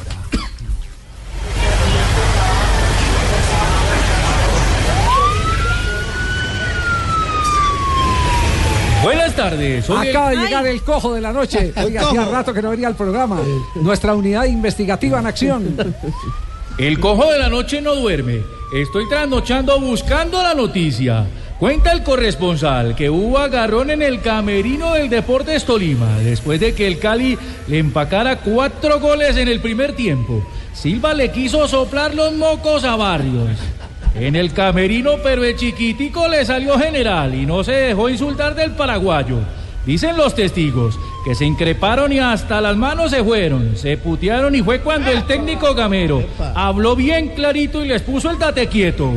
El- Acaba de llegar el cojo de la noche. Oiga, hacía rato que no venía al programa. Nuestra unidad investigativa en acción. El cojo de la noche no duerme. Estoy trasnochando buscando la noticia. Cuenta el corresponsal que hubo agarrón en el camerino del Deportes Tolima después de que el Cali le empacara cuatro goles en el primer tiempo. Silva le quiso soplar los mocos a Barrios. En el camerino, pero el chiquitico le salió general y no se dejó insultar del paraguayo. Dicen los testigos que se increparon y hasta las manos se fueron, se putearon y fue cuando el técnico Gamero habló bien clarito y les puso el tate quieto.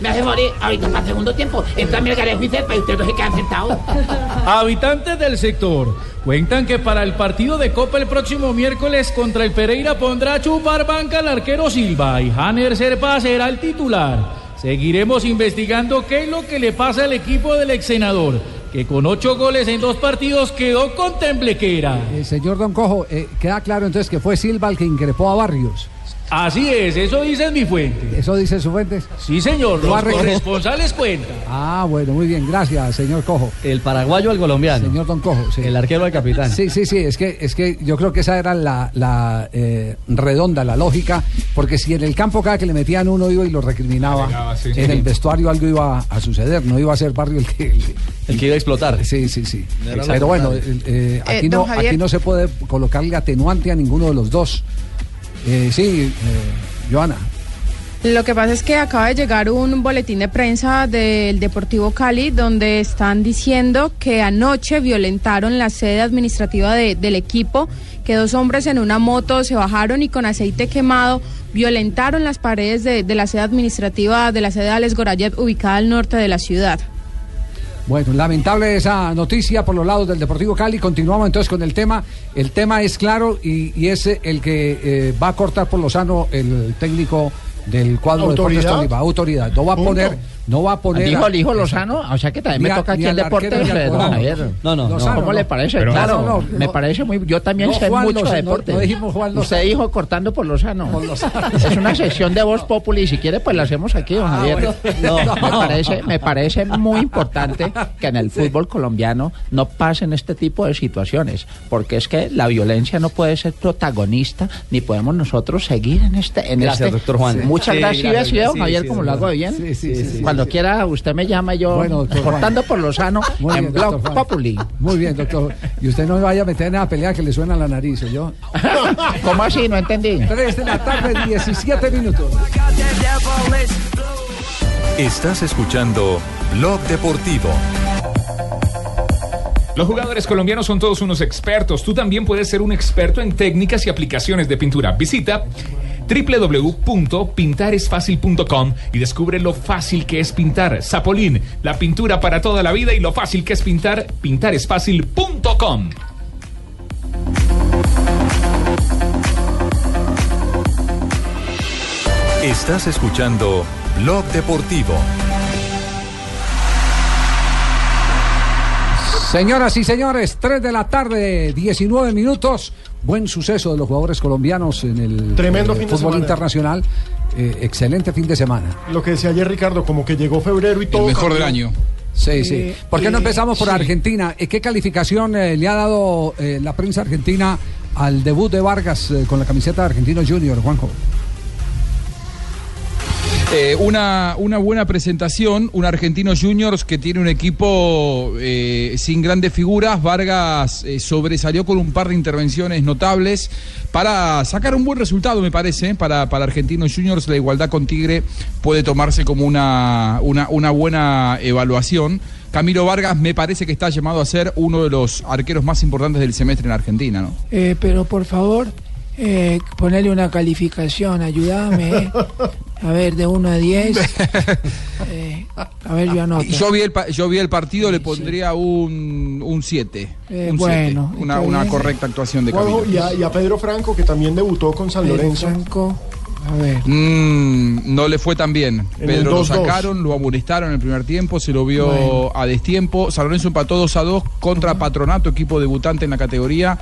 Me hace morir. Ahorita para el segundo tiempo. Melgarejo y Cepa y ustedes dos se quedan sentados. Habitantes del sector cuentan que para el partido de Copa el próximo miércoles contra el Pereira pondrá a chupar banca al arquero Silva y Hanner Serpa será el titular. Seguiremos investigando qué es lo que le pasa al equipo del ex senador, que con ocho goles en dos partidos quedó con temblequera. Eh, señor Don Cojo, eh, queda claro entonces que fue Silva el que increpó a Barrios. Así es, eso dice mi fuente. ¿Eso dice su fuente? Sí, señor, Lo los corresponsales cuentan. Ah, bueno, muy bien, gracias, señor Cojo. El paraguayo al colombiano. Señor Don Cojo, sí. El arquero al capitán. Sí, sí, sí, es que, es que yo creo que esa era la, la, eh, redonda, la lógica, porque si en el campo cada que le metían uno iba y lo recriminaba, sí. en el vestuario algo iba a suceder, no iba a ser Barrio el que... El, El que iba a explotar. Sí, sí, sí. Pero bueno, eh, eh, Eh, aquí, no, aquí no se puede colocarle atenuante a ninguno de los dos. Eh, sí, eh, Joana. Lo que pasa es que acaba de llegar un boletín de prensa del Deportivo Cali donde están diciendo que anoche violentaron la sede administrativa de- del equipo, que dos hombres en una moto se bajaron y con aceite quemado violentaron las paredes de, de la sede administrativa de la sede de Alex Gorayev ubicada al norte de la ciudad. Bueno, lamentable esa noticia por los lados del Deportivo Cali. Continuamos entonces con el tema. El tema es claro y, y es el que eh, va a cortar por lo sano el técnico del cuadro de ¿Autoridad? Deportes Tolima. Autoridad. No va a poner, no va a poner. Dijo a- el hijo Lozano, o sea que también me toca aquí el deporte, don. Javier. No, no, Lozano, ¿Cómo no. le parece? Pero- claro, No, no, me no. parece muy, yo también No, sé Juan mucho Lozano, de no- deporte. no dijimos Juan Usted Lozano. dijo cortando por Lozano. Es una sección de voz populi, si quiere pues la hacemos aquí, don Ah, Javier. bueno. No. Me parece, me parece muy importante que en el fútbol colombiano no pasen este tipo de situaciones, porque es que la violencia no puede ser protagonista, ni podemos nosotros seguir en este, en Gracias, este. doctor Juan. Muchas Sí, gracias, ¿Sí gracias. ve, don Javier, sí, como sí, lo hago bien. Sí, sí, sí. Cuando quiera, usted me llama yo Bueno, cortando por Lozano Muy en bien, Blog doctor. Populi. Muy bien, doctor. Y usted no me vaya a meter en la pelea que le suena a la nariz, yo. ¿Cómo así? No entendí. 3 de la tarde, 17 minutos. Estás escuchando Blog Deportivo. Los jugadores colombianos son todos unos expertos. Tú también puedes ser un experto en técnicas y aplicaciones de pintura. Visita www.pintaresfacil.com y descubre lo fácil que es pintar. Zapolín, la pintura para toda la vida y lo fácil que es pintar. Pintaresfacil.com. Estás escuchando Blog Deportivo. Señoras y señores, 3 de la tarde, 19 minutos. Buen suceso de los jugadores colombianos en el Tremendo eh, fin de fútbol semana. internacional. Eh, excelente fin de semana. Lo que decía ayer Ricardo, como que llegó febrero y todo. mejor del año. Sí, sí. ¿Por qué no empezamos por sí. Argentina? Eh, ¿Qué calificación eh, le ha dado eh, la prensa argentina al debut de Vargas eh, con la camiseta de Argentino Junior, Juanjo? Eh, una, una buena presentación, un Argentino Juniors que tiene un equipo eh, sin grandes figuras. Vargas eh, sobresalió con un par de intervenciones notables para sacar un buen resultado, me parece. Para, para Argentinos Juniors la igualdad con Tigre puede tomarse como una, una, una buena evaluación. Camilo Vargas me parece que está llamado a ser uno de los arqueros más importantes del semestre en Argentina, ¿no? Pero por favor, eh, ponerle una calificación, ayúdame. eh. A ver, de 1 a 10. Eh, a ver, yo anoto. Yo vi el, pa- yo vi el partido, le pondría un 7. Eh, bueno, una, una correcta actuación de Camilo. y, a, y a Pedro Franco, que también debutó con San Pedro Lorenzo. Franco, a ver. Mm, no le fue tan bien. En Pedro lo 2-2. sacaron, lo amonestaron en el primer tiempo, se lo vio Bueno. a destiempo. San Lorenzo empató 2 a 2 contra Patronato, equipo debutante en la categoría.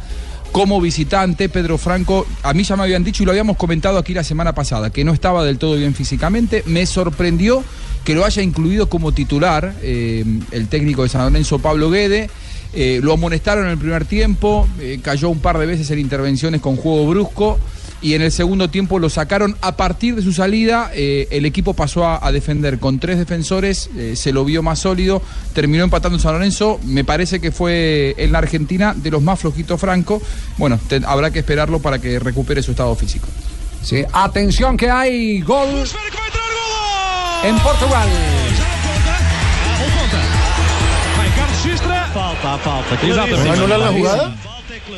Como visitante, Pedro Franco, a mí ya me habían dicho y lo habíamos comentado aquí la semana pasada, que no estaba del todo bien físicamente. Me sorprendió que lo haya incluido como titular eh, el técnico de San Lorenzo, Pablo Guede. Eh, lo amonestaron en el primer tiempo, eh, cayó un par de veces en intervenciones con juego brusco y en el segundo tiempo lo sacaron. A partir de su salida, eh, el equipo pasó a, a defender con tres defensores, eh, se lo vio más sólido, terminó empatando en San Lorenzo. Me parece que fue en la Argentina de los más flojitos Franco. Bueno, te- habrá que esperarlo para que recupere su estado físico. Sí, atención que hay gol en Portugal. Vai Carlos Xistra. Falta, falta. Exatamente. ¿Anulan la jugada?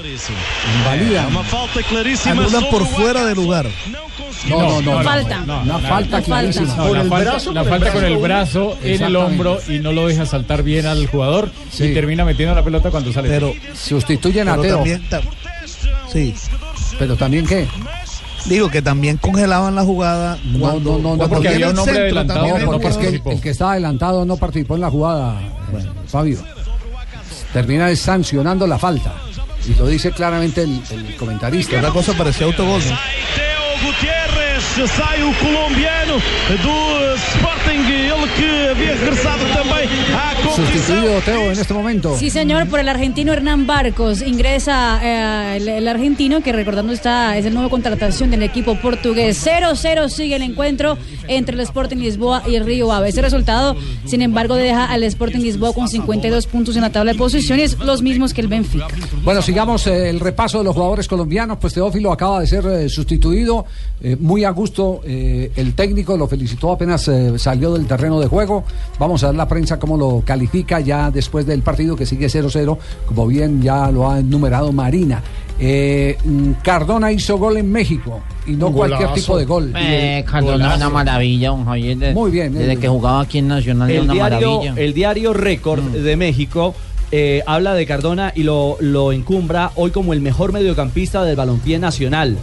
Invalida. Falta clarísima. Anulan por fuera de lugar. No, no, no. Falta. Una No, falta no, clarísima. No, la falta, la falta con el brazo en el hombro y no lo deja saltar bien al jugador y termina metiendo la pelota cuando sale. Pero sustituyen a Teo. sí. Pero también qué? Digo que también congelaban la jugada cuando, no, no, cuando porque había el un hombre centro, adelantado, también no, porque es que que- el que está adelantado no participó en la jugada, eh, Fabio. Termina sancionando la falta. Y lo dice claramente el, el comentarista. Otra cosa parecía autogol, ¿no? Gutierrez, sai o colombiano do Sporting, ele que havia regressado também à competição. Sustituido Teo en este momento. Sí, señor, por el argentino Hernán Barcos. Ingresa eh, el, el argentino, que recordando está, es el nuevo contratación del equipo portugués. 0-0 sigue el encuentro entre el Sporting Lisboa y el Río Ave. Ese resultado, sin embargo, deja al Sporting Lisboa con 52 puntos en la tabla de posiciones, los mismos que el Benfica. Bueno, sigamos eh, el repaso de los jugadores colombianos. Pues Teófilo acaba de ser eh, sustituido. eh, muy a gusto eh, el técnico, lo felicitó apenas eh, salió del terreno de juego. Vamos a ver la prensa cómo lo califica ya después del partido que sigue 0-0, como bien ya lo ha enumerado Marina. Eh, mm, Cardona hizo gol en México y no cualquier tipo de gol. Eh, Cardona, una maravilla, don Javier. de- Muy bien, Desde eh. que jugaba aquí en Nacional, era El una diario, maravilla. el diario Récord de México eh, habla de Cardona y lo, lo encumbra hoy como el mejor mediocampista del balompié nacional.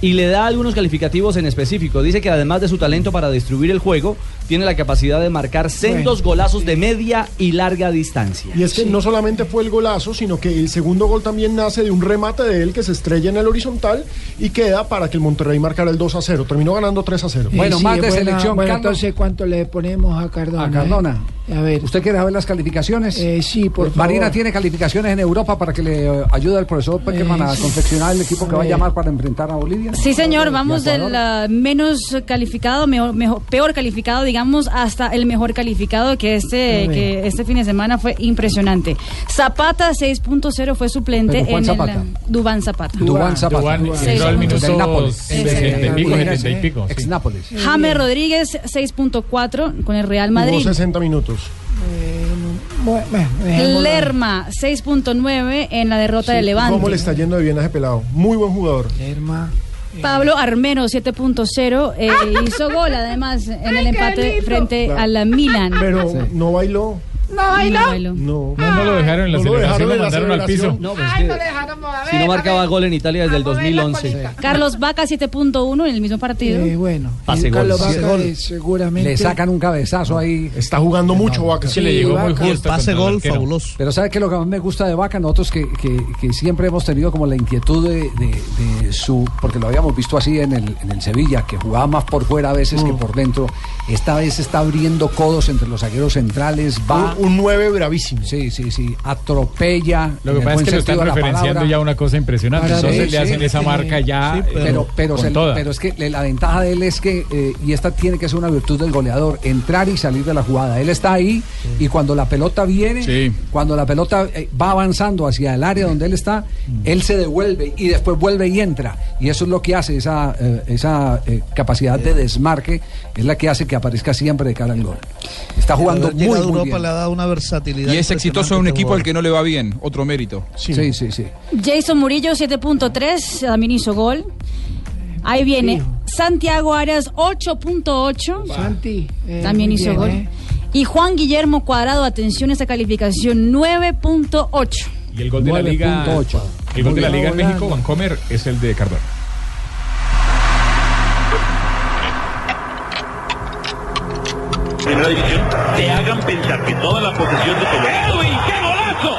Y le da algunos calificativos en específico. Dice que además de su talento para distribuir el juego, tiene la capacidad de marcar sendos golazos de media y larga distancia. Y es que no solamente fue el golazo, sino que el segundo gol también nace de un remate de él que se estrella en el horizontal y queda para que el Monterrey marcara el 2 a 0. Terminó ganando 3 a 0. Bueno, Eh, sí, más de buena- selección, Bueno, entonces, ¿cuánto le ponemos a Cardona? A Cardona. Eh? A ver. ¿Usted quiere saber las calificaciones? Eh, sí, por favor. Marina tiene calificaciones en Europa para que le eh, ayude al profesor Peckerman Eh, a confeccionar el equipo que va a Eh. llamar para enfrentar a Bolivia. Sí, señor, vamos ¿Y a del ah, menos calificado, mejor, mejor- peor calificado, digamos, hasta el mejor calificado, que este, que este fin de semana fue impresionante. Zapata 6.0 fue suplente Pero, ¿cuál en Zapata? el Dubán Zapata. Dubán Zapata. Dubán Sí. entró al minuto Del Nápoles. 60 y pico, Eh, 70 y pico. sí. Ex Nápoles. James Rodríguez 6.4 con el Real Madrid. 60 minutos. Bueno, bueno. Lerma 6.9 en la derrota de Levante. ¿Cómo le está yendo de bien a ese pelado? Muy buen jugador. Lerma. Pablo Armero 7.0 eh, hizo gol además en el empate frente a la Milan. Pero no bailó. No, bailó. No bailó. No. No, no lo dejaron en la No lo celebración, dejaron lo mandaron al piso. No, pues Ay, que no le dejaron mover. si no marcaba gol en Italia desde el 2011. Carlos Vaca 7.1 en el mismo partido. Eh, bueno, Pase y Carlos gol. Vaca, seguramente. Le sacan un cabezazo ahí. Está jugando mucho, Vaca. Se le llegó muy justo. pase gol fabuloso. Pero ¿sabe qué lo que más me gusta de Vaca? Nosotros que, que, que siempre hemos tenido como la inquietud de, de- de su... Porque lo habíamos visto así en el, en el Sevilla, que jugaba más por fuera a veces que por dentro. Esta vez está abriendo codos entre los zagueros centrales, va un 9 bravísimo. Sí, sí, sí. Atropella. Lo que pasa es que lo están referenciando ya una cosa impresionante. Para Entonces le hacen sí, esa sí. marca ya. Sí, eh, pero, pero, con se- toda. pero es que la ventaja de él es que, eh, y esta tiene que ser una virtud del goleador, entrar y salir de la jugada. Él está ahí y cuando la pelota viene, cuando la pelota eh, va avanzando hacia el área donde él está, él se devuelve y después vuelve y entra. Y eso es lo que hace, esa, eh, esa eh, capacidad de desmarque, es la que hace que aparezca siempre de cara al gol. Está jugando muy, muy bien. Dado una versatilidad. Y es exitoso en un equipo este al que no le va bien, otro mérito. Sí, sí, sí. Jason Murillo 7.3, también hizo gol. Ahí viene Santiago Arias 8.8. Santi. eh, También hizo bien, gol. eh. Y Juan Guillermo Cuadrado, atención a esta calificación, 9.8. Y el gol de la Liga. 9.8. El gol de la Liga en. México, Vancomer, es el de Cardona. Primera división te hagan pensar que toda la posesión de Colombia. ¡Edwin, qué golazo!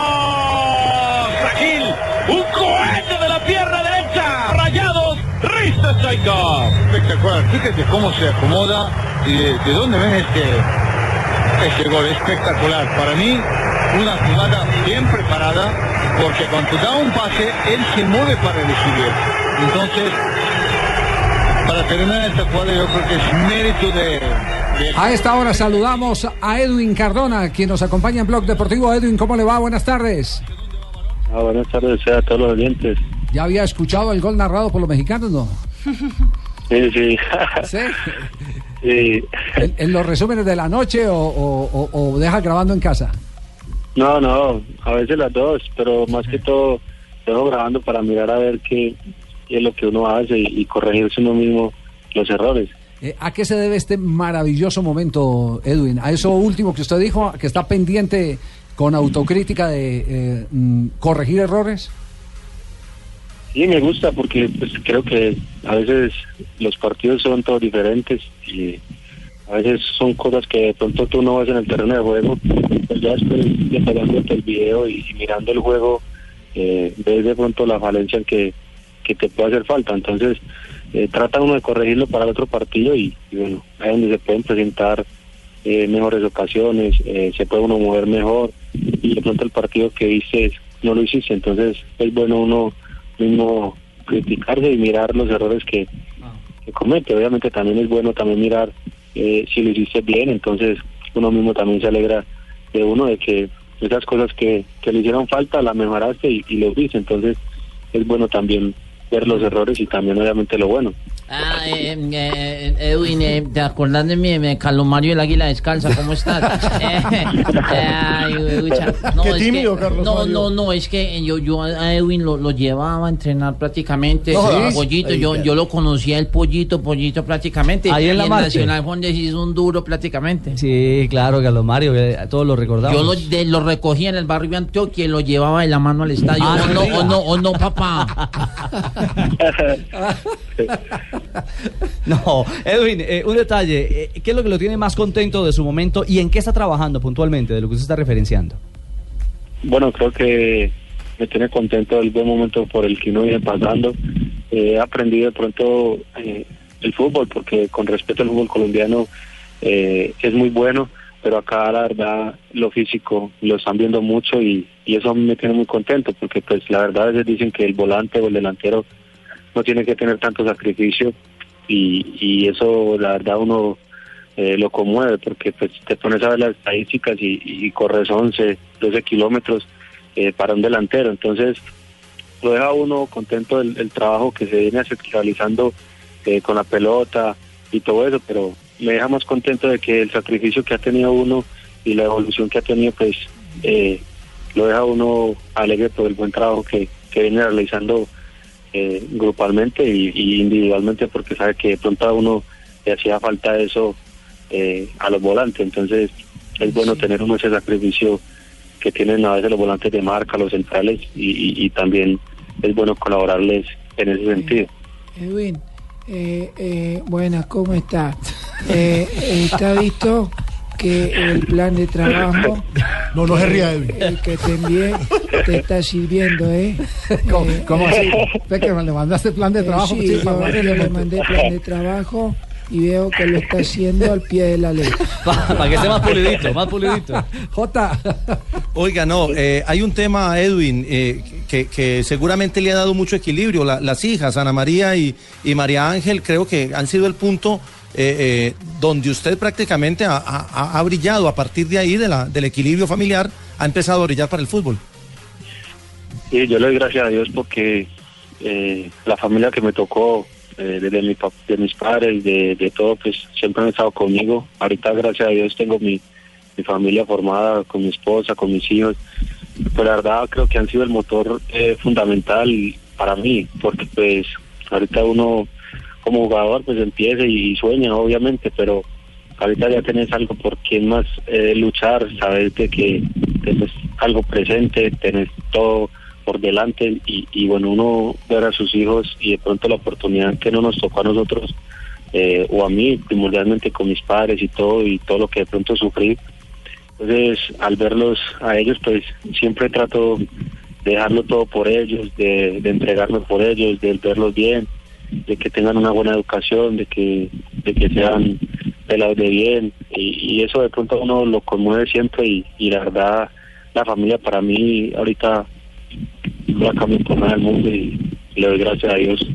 ¡Rayados! Agil, un cohete de la pierna derecha. Rayados, Risto Stoikov. Espectacular, fíjate cómo se acomoda y de, de dónde ven este, este gol, espectacular. Para mí, una jugada bien preparada, porque cuando da un pase, él se mueve para recibir. Entonces, para terminar esta jugada, yo creo que es mérito de, de A esta hora saludamos a Edwin Cardona, quien nos acompaña en Blog Deportivo. Edwin, ¿cómo le va? Buenas tardes. Ah, buenas tardes a todos los oyentes. ¿Ya había escuchado el gol narrado por los mexicanos, no? Sí, sí. ¿Sí? Sí. ¿En, en los resúmenes de la noche o, o- o- o deja grabando en casa? No, no, a veces las dos, pero más que todo dejo grabando para mirar a ver qué, qué es lo que uno hace y, y corregirse uno mismo los errores. Eh, ¿A qué se debe este maravilloso momento, Edwin? ¿A eso último que usted dijo, que está pendiente con autocrítica de eh, mm, corregir errores? Sí, me gusta porque pues, creo que a veces los partidos son todos diferentes y a veces son cosas que de pronto tú no ves en el terreno de juego, pues ya después de el video y, mirando el juego, eh, ves de pronto la falencia en que, que te puede hacer falta. Entonces, eh, trata uno de corregirlo para el otro partido y, bueno, ahí donde se pueden presentar eh, mejores ocasiones, eh, se puede uno mover mejor y de pronto el partido que viste no lo hiciste, entonces es bueno uno mismo criticarse y mirar los errores que, que comete. Obviamente también es bueno también mirar eh, si lo hiciste bien, entonces uno mismo también se alegra de uno de que esas cosas que, que le hicieron falta las mejoraste y, y lo viste, entonces es bueno también ver los errores y también obviamente lo bueno. Ah, eh, eh, Edwin, eh, ¿te acordás de mi de Calomario el Águila Descalza? ¿Cómo estás? Eh, eh, ay, no, Qué es tímido, que, Carlos No, Mario. no, no, es que yo, yo a Edwin lo, lo llevaba a entrenar prácticamente. No Sí, pollito, yo, yo lo conocía el pollito, pollito prácticamente. Ahí en la y marcha. Nacional Fondes hizo un duro prácticamente. Sí, claro, Carlos Mario, eh, todos lo recordamos. Yo lo, de- lo recogía en el barrio de Antioquia y lo llevaba de la mano al estadio. Ah, o, no no, diga. o no, o no, papá. No, Edwin, eh, un detalle. eh, ¿Qué es lo que lo tiene más contento de su momento y en qué está trabajando puntualmente de lo que usted está referenciando? Bueno, creo que me tiene contento el buen momento por el que uno viene pasando. Eh, he aprendido de pronto eh, el fútbol, porque con respecto al fútbol colombiano es muy bueno, pero acá la verdad lo físico lo están viendo mucho y, y eso me tiene muy contento, porque pues la verdad a veces dicen que el volante o el delantero no tiene que tener tanto sacrificio y, y eso la verdad uno eh, lo conmueve porque pues te pones a ver las estadísticas y, y corres 11, 12 kilómetros eh, para un delantero. Entonces lo deja uno contento el, el trabajo que se viene realizando eh, con la pelota y todo eso, pero me deja más contento de que el sacrificio que ha tenido uno y la evolución que ha tenido pues eh, lo deja uno alegre por el buen trabajo que, que viene realizando eh, grupalmente y, y individualmente porque sabe que de pronto a uno le hacía falta eso eh, a los volantes. Entonces es bueno tener uno ese sacrificio que tienen a veces los volantes de marca, los centrales y, y- y también es bueno colaborarles en ese sentido. Edwin, eh, eh, buenas, ¿cómo está? Eh, está visto que el plan de trabajo No, no se ría, Edwin. El que te envié te está sirviendo, ¿eh? ¿Cómo, Eh, cómo así? Peckerman, ¿le mandaste plan de eh, trabajo? sí, Sí, yo, le mandé plan de trabajo y veo que lo está haciendo al pie de la ley. Para que esté más pulidito, más pulidito. Jota. Oiga, no, eh, hay un tema, Edwin, eh, que, que seguramente le ha dado mucho equilibrio. La- las hijas, Ana María y, y María Ángel, creo que han sido el punto eh, eh, donde usted prácticamente ha, brillado. A partir de ahí, de la, del equilibrio familiar, ha empezado a brillar para el fútbol. Yo le doy gracias a Dios porque eh, la familia que me tocó, eh, desde pap- de mis padres, de, de todo, pues siempre han estado conmigo. Ahorita, gracias a Dios, tengo mi, mi familia formada con mi esposa, con mis hijos. Pues la verdad creo que han sido el motor eh, fundamental para mí, porque pues ahorita uno como jugador pues empieza y sueña, obviamente, pero ahorita ya tenés algo por quien más eh, luchar, sabes de que tenés algo presente, tenés todo por delante y, y bueno, uno ver a sus hijos y de pronto la oportunidad que no nos tocó a nosotros eh, o a mí primordialmente con mis padres y todo y todo lo que de pronto sufrí. Entonces, al verlos a ellos, pues siempre trato de dejarlo todo por ellos, de, de entregarme por ellos, de verlos bien, de que tengan una buena educación, de que, de que sean pelados de bien. Y, y eso de pronto a uno lo conmueve siempre y, y la verdad, la familia para mí ahorita no la por nada del mundo y le doy gracias a Dios.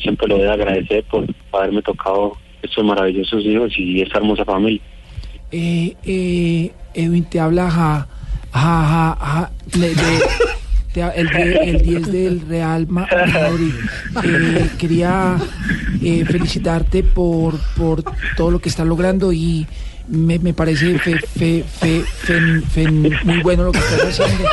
Siempre lo voy a agradecer por haberme tocado estos maravillosos hijos y esta hermosa familia. Eh, eh, Edwin, te habla ja, ja, ja, ja, de- el, el 10 del Real Ma- Madrid. Eh, quería eh, felicitarte por, por todo lo que estás logrando y me, me parece fe- fe- fe- fen- muy bueno lo que estás haciendo.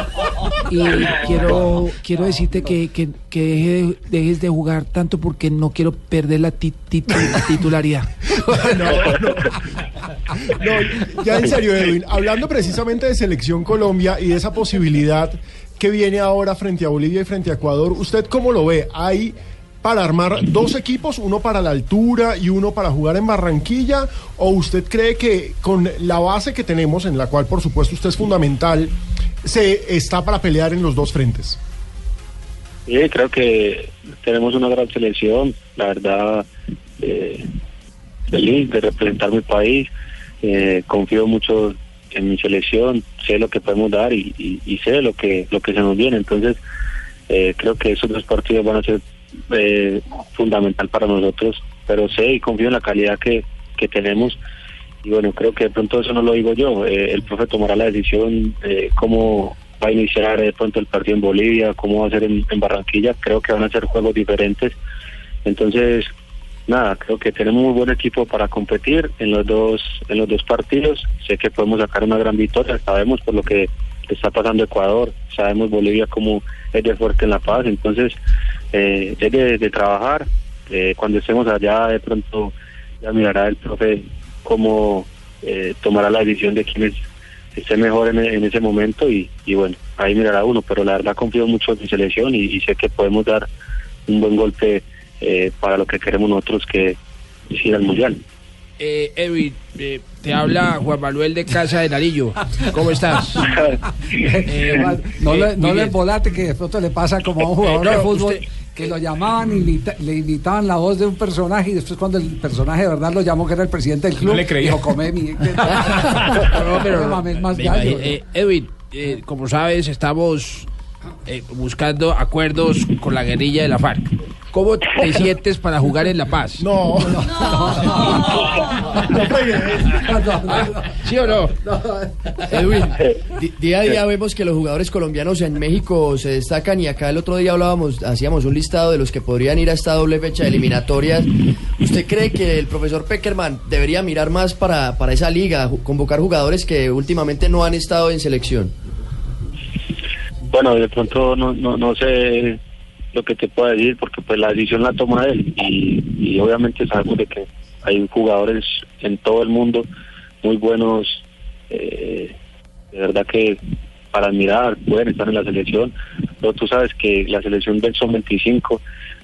Y quiero, quiero decirte que, que, que deje- dejes de jugar tanto porque no quiero perder la ti- titu- titularidad. No, ya en serio, Edwin, hablando precisamente de Selección Colombia y de esa posibilidad que viene ahora frente a Bolivia y frente a Ecuador, ¿usted cómo lo ve? ¿Hay para armar dos equipos, uno para la altura y uno para jugar en Barranquilla? ¿O usted cree que con la base que tenemos, en la cual por supuesto usted es fundamental, se está para pelear en los dos frentes? Sí, creo que tenemos una gran selección, la verdad, eh, feliz de representar mi país, eh, confío mucho en mi selección, sé lo que podemos dar y, y- y sé lo que lo que se nos viene, entonces eh, creo que esos dos partidos van a ser eh, fundamental para nosotros, pero sé y confío en la calidad que, que tenemos. Y bueno, creo que de pronto eso no lo digo yo, eh, el profe tomará la decisión de cómo va a iniciar de pronto el partido en Bolivia, cómo va a ser en Barranquilla, creo que van a ser juegos diferentes, entonces nada, creo que tenemos muy buen equipo para competir en los dos en los dos partidos, sé que podemos sacar una gran victoria, sabemos por lo que está pasando Ecuador, sabemos Bolivia como es de fuerte en La Paz, entonces eh, es de, trabajar, eh, cuando estemos allá de pronto ya mirará el profe cómo eh, tomará la decisión de quién es- esté mejor en, ese momento. Y, bueno, ahí mirará uno, pero la verdad confío mucho en mi selección y sé que podemos dar un buen golpe eh, para lo que queremos nosotros que es ir al Mundial. Eh, eh, te habla Juan Manuel de Casa de Narillo. ¿Cómo estás? Eh, no eh, le, no le bien. volate que de pronto le pasa como a un jugador No, de fútbol usted- que lo llamaban y imita- le imitaban la voz de un personaje y después cuando el personaje de verdad lo llamó que era el presidente del club, le creía. dijo, come mi... No, pero No mames, más gallo, como sabes, estamos eh, buscando acuerdos con la guerrilla de la FARC. ¿Cómo te sientes para jugar en La Paz? No, ¿Sí o no? Edwin, día a día vemos que los jugadores colombianos en México se destacan y acá el otro día hablábamos, hacíamos un listado de los que podrían ir a esta doble fecha de eliminatorias. ¿Usted cree que el profesor Peckerman debería mirar más para, para esa liga, convocar jugadores que últimamente no han estado en selección? Bueno, de pronto no, no, no sé lo que te puedo decir porque pues la decisión la toma él y, y obviamente sabemos de que hay jugadores en todo el mundo muy buenos, eh, de verdad que para admirar, pueden estar en la selección, pero tú sabes que la selección del son 25,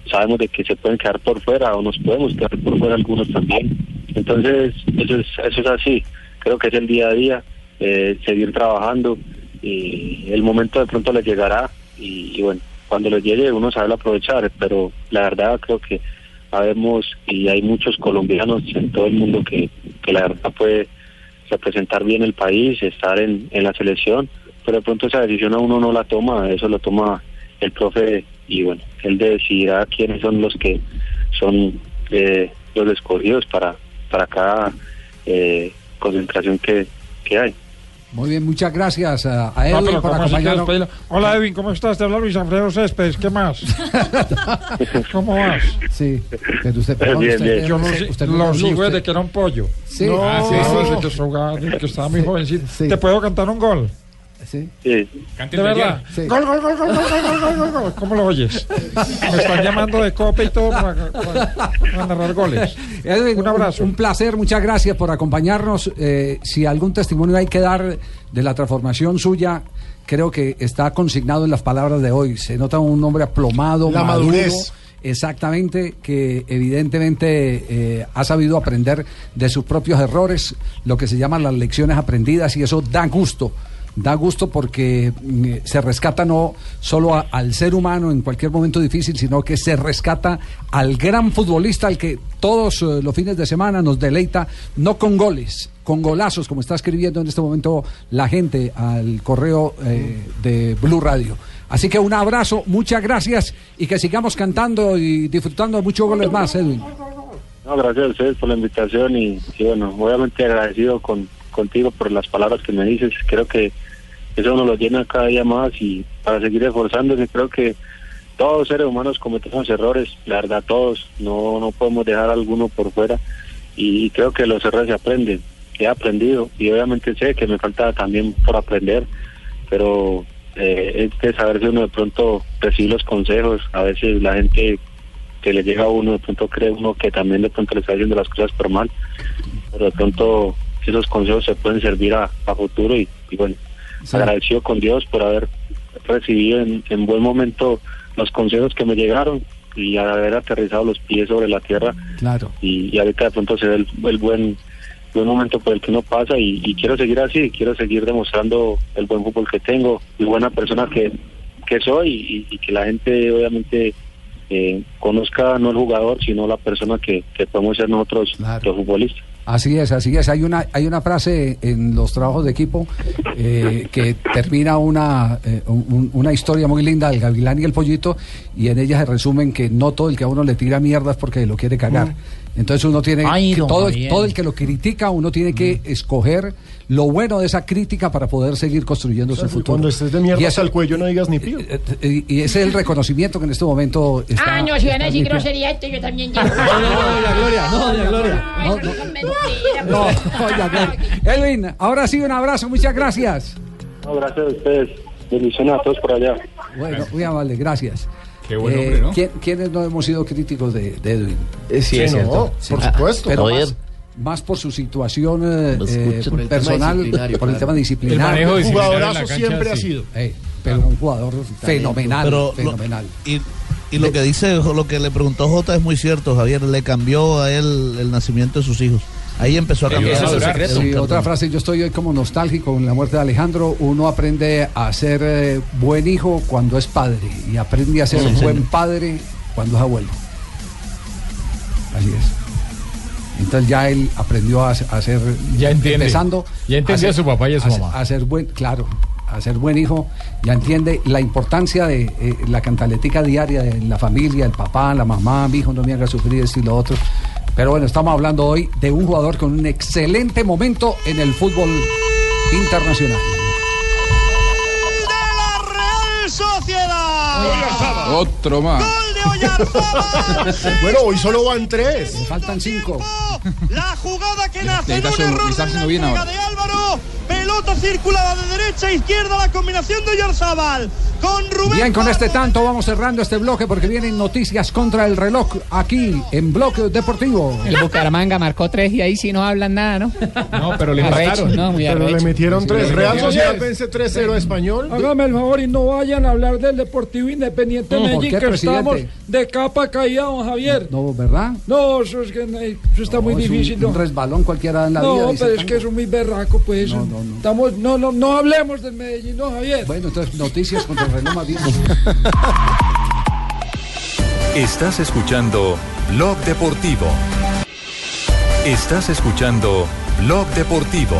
sabemos de que se pueden quedar por fuera o nos podemos quedar por fuera algunos también, entonces eso es, eso es así, creo que es el día a día, eh, seguir trabajando y el momento de pronto le llegará y, bueno, cuando le llegue uno sabe aprovechar, pero la verdad creo que sabemos y hay muchos colombianos en todo el mundo que, que la verdad puede representar bien el país, estar en, en la selección, pero de pronto esa decisión a uno no la toma, eso lo toma el profe y bueno, él decidirá quiénes son los que son eh, los escogidos para, para cada eh, concentración que, que hay. Muy bien, muchas gracias a, a No, Edwin pero por ¿cómo así que acompañarnos. despedirlo? Hola Edwin, ¿cómo estás? Te habla Luis Alfredo Céspedes, ¿qué más? ¿Cómo vas? Sí, pero usted, perdón, Bien, usted- bien. Yo lo, usted- si- usted no lo sigo desde que era un pollo. Sí. No, Ah, sí, no, sí. desde que jugaba, desde que estaba muy jovencito. ¿Te puedo cantar un gol? Sí. Sí. ¿De verdad? Sí. Gol, gol, gol, gol, gol, gol, gol, gol, gol. ¿Cómo lo oyes? Me están llamando de copa y todo para, para- para narrar goles. Un abrazo. Un, placer, muchas gracias por acompañarnos. Eh, si algún testimonio hay que dar de la transformación suya, creo que está consignado en las palabras de hoy. Se nota un hombre aplomado, La maduro, madurez. Exactamente, que evidentemente eh, ha sabido aprender de sus propios errores, lo que se llaman las lecciones aprendidas, y eso da gusto. Da gusto porque mm, se rescata no solo al ser humano en cualquier momento difícil, sino que se rescata al gran futbolista al que todos eh, los fines de semana nos deleita, no con goles, con golazos, como está escribiendo en este momento la gente al correo eh, de Blue Radio. Así que un abrazo, muchas gracias y que sigamos cantando y disfrutando de muchos goles más, Edwin. Gracias a ustedes por la invitación y, y bueno, obviamente agradecido con, contigo por las palabras que me dices. Creo que eso nos lo llena cada día más y para seguir esforzándose, creo que todos los seres humanos cometemos errores, la verdad todos, no, no podemos dejar alguno por fuera y creo que los errores se aprenden, he aprendido y obviamente sé que me falta también por aprender, pero eh, es de saber si uno de pronto recibe los consejos, a veces la gente que le llega a uno, de pronto cree uno que también de pronto le está haciendo las cosas por mal, pero de pronto esos consejos se pueden servir a, a futuro y, y bueno, agradecido con Dios por haber recibido en, en buen momento los consejos que me llegaron y haber aterrizado los pies sobre la tierra Claro. y, y ahorita de pronto se ve el, el buen buen momento por el que uno pasa y, y quiero seguir así, quiero seguir demostrando el buen fútbol que tengo y buena persona que, que soy y, y que la gente obviamente eh, conozca no el jugador sino la persona que, que podemos ser nosotros los futbolistas. Así es, así es. Hay una, hay una frase en los trabajos de equipo eh, que termina una, eh, un- una historia muy linda del gavilán y el pollito y en ella se resumen que no todo el que a uno le tira mierda es porque lo quiere cagar. Entonces uno tiene Ay, que don todo, todo el que lo critica, uno tiene que escoger lo bueno de esa crítica para poder seguir construyendo su futuro. Cuando estés de mierda Y hasta eso- el cuello no digas ni pío. y, y ese es el reconocimiento que en este momento está. Ah, no, si van a decir grosería, esto yo también llego. No, doña Gloria, no, doña Gloria. No, No, oiga, Gloria. Edwin, ahora sí un abrazo, muchas gracias. No, gracias a ustedes, bendiciones a todos por allá. Bueno, muy amable, gracias. Qué buen Eh, hombre, ¿no? ¿quién- ¿Quiénes no hemos sido críticos de, de Edwin? Eh, sí, es Sí, cierto. Sí. Por supuesto. Pero más, más por su situación eh, Lo eh, escucho. Por el tema personal, disciplinario, por el tema disciplinario. El manejo disciplinario en la Jugadorazo cancha, siempre ha sido. Eh, pero un jugador fenomenal, Pero lo- fenomenal. y, y lo que dice, lo que le preguntó Jota es muy cierto, Javier. Le cambió a él el nacimiento de sus hijos. Ahí empezó a cambiar. Sí, otra frase, yo estoy hoy como nostálgico con la muerte de Alejandro. Uno aprende a ser eh, buen hijo cuando es padre y aprende a ser Sí, un sí. buen padre cuando es abuelo. Así es. Entonces ya él aprendió a, a ser Ya entiende. empezando Ya entendió a su papá y a su mamá. a ser buen, claro, a ser buen hijo, ya entiende la importancia de eh, la cantaletica diaria de la familia, el papá, la mamá, mi hijo no me haga sufrir esto y lo otro. Pero bueno, estamos hablando hoy de un jugador con un excelente momento en el fútbol internacional. Real Sociedad. Otro más. bueno, hoy solo van tres. Me faltan cinco. La jugada que nace está un error de bien de Álvaro. Pelota circulada de derecha a izquierda la combinación de Yarzabal. con Rubén. Bien, con este tanto vamos cerrando este bloque porque vienen noticias contra el reloj aquí en Bloque Deportivo. El Bucaramanga marcó tres y ahí sí no hablan nada, ¿no? No, pero le Arrecho, mataron. No, muy Pero le metieron tres. Sí, Real Sociedad vence 3-0 a Español. Hágame el favor y no vayan a hablar del Deportivo Independiente No, ¿por Medellín, qué, que presidente? estamos de capa caída, don Javier. No, ¿verdad? No, eso, es que, eh, eso está muy es un- difícil. Un, ¿no? resbalón cualquiera en la vida. No, pero es Tango. que eso es muy berraco, pues. No, no, no. Estamos, no, no, no hablemos del Medellín, no, Javier. Bueno, entonces noticias contra el reloj más bien. Estás escuchando Blog Deportivo. Estás escuchando Blog Deportivo.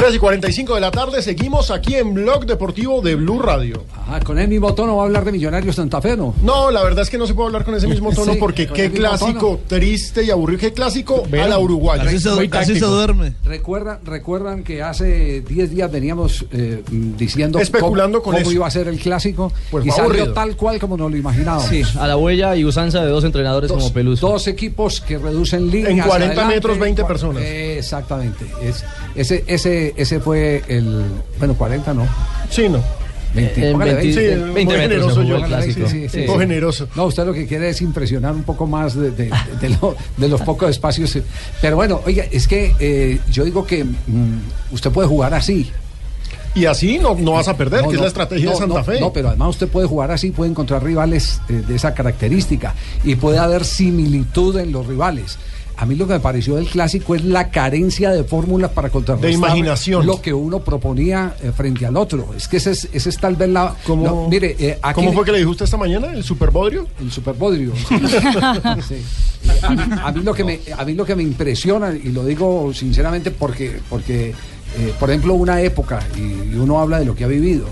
Tres y 45 de la tarde, seguimos aquí en Blog Deportivo de Blue Radio. Ah, con el mismo tono va a hablar de Millonarios Santa Fe, ¿no? No, la verdad es que no se puede hablar con ese mismo tono Sí, porque qué clásico triste y aburrido. Qué clásico Bueno, a la uruguaya. así se- así duerme. ¿Recuerdan, recuerdan que hace 10 días veníamos eh, mm, diciendo Especulando cómo, con cómo eso. iba a ser el clásico Pues y salió aburrido. tal cual como nos lo imaginábamos. Sí, a la huella y usanza de dos entrenadores como Peluso. Dos equipos que reducen líneas. En 40 hacia adelante, metros, 20 cua- personas. Eh, exactamente. Es, ese, ese, ese fue el. Bueno, 40 no. Sí, no. 20, En póngale 20, sí, 20. muy 20 metros generoso yo. el Póngale clásico. 20, Sí, sí. generoso. No, usted lo que quiere es impresionar un poco más de, de- de lo- de los pocos espacios. Pero bueno, oiga, es que eh, yo digo que mm, usted puede jugar así. Y así no, no vas a perder, que es la estrategia no, de Santa no, Fe. No, pero además usted puede jugar así, puede encontrar rivales eh, de esa característica y puede haber similitud en los rivales. A mí lo que me pareció del clásico es la carencia de fórmulas para contrarrestar De imaginación. lo que uno proponía eh, frente al otro. Es que ese es, ese es tal vez la... ¿Cómo, no, mire, eh, aquí ¿Cómo fue que le dijo usted esta mañana? ¿El Superbodrio? El Superbodrio. Sí. A, mí, a mí lo que me, a mí lo que me impresiona, y lo digo sinceramente porque, porque eh, por ejemplo, una época, y, y uno habla de lo que ha vivido,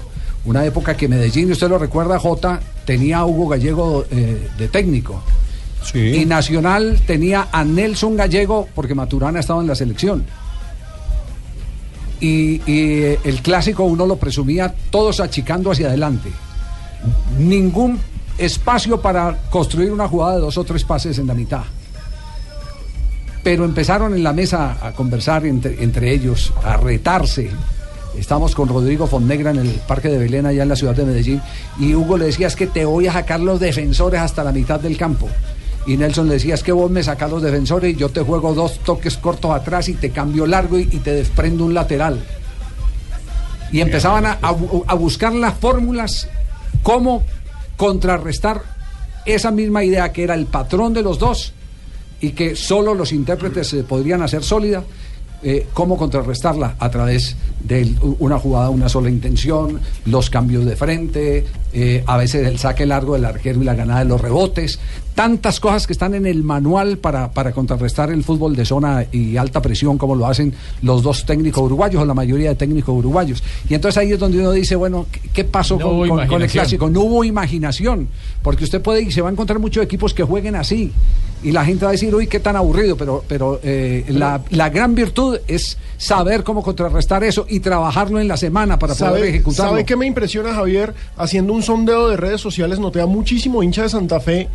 una época que Medellín, y usted lo recuerda, Jota, tenía a Hugo Gallego eh, de técnico. Y Nacional tenía a Nelson Gallego porque Maturana estaba en la selección. Y, y, eh, el clásico uno lo presumía todos achicando hacia adelante. Ningún espacio para construir una jugada de dos o tres pases en la mitad. Pero empezaron en la mesa a conversar entre, entre ellos, a retarse. Estamos con Rodrigo Fonnegra en el Parque de Belén, allá en la ciudad de Medellín, y Hugo le decía, es que te voy a sacar los defensores hasta la mitad del campo. Y Nelson le decía, es que vos me sacás los defensores y yo te juego dos toques cortos atrás y te cambio largo y, y te desprendo un lateral. Y empezaban a, a bu- a buscar las fórmulas, cómo contrarrestar esa misma idea que era el patrón de los dos y que solo los intérpretes eh, podrían hacer sólida, eh, cómo contrarrestarla a través de una jugada, una sola intención, los cambios de frente, eh, a veces el saque largo del arquero y la ganada de los rebotes, tantas cosas que están en el manual para, para contrarrestar el fútbol de zona y alta presión como lo hacen los dos técnicos uruguayos o la mayoría de técnicos uruguayos. Y entonces ahí es donde uno dice, bueno, ¿qué, qué pasó No con, hubo con- con el clásico? No hubo imaginación, porque usted puede y se va a encontrar muchos equipos que jueguen así. Y la gente va a decir, uy, qué tan aburrido, pero, pero eh, la, la gran virtud es saber cómo contrarrestar eso y trabajarlo en la semana para poder ¿Sabe, ejecutarlo. ¿Sabe qué me impresiona, Javier? Haciendo un sondeo de redes sociales, noté a muchísimo hincha de Santa Fe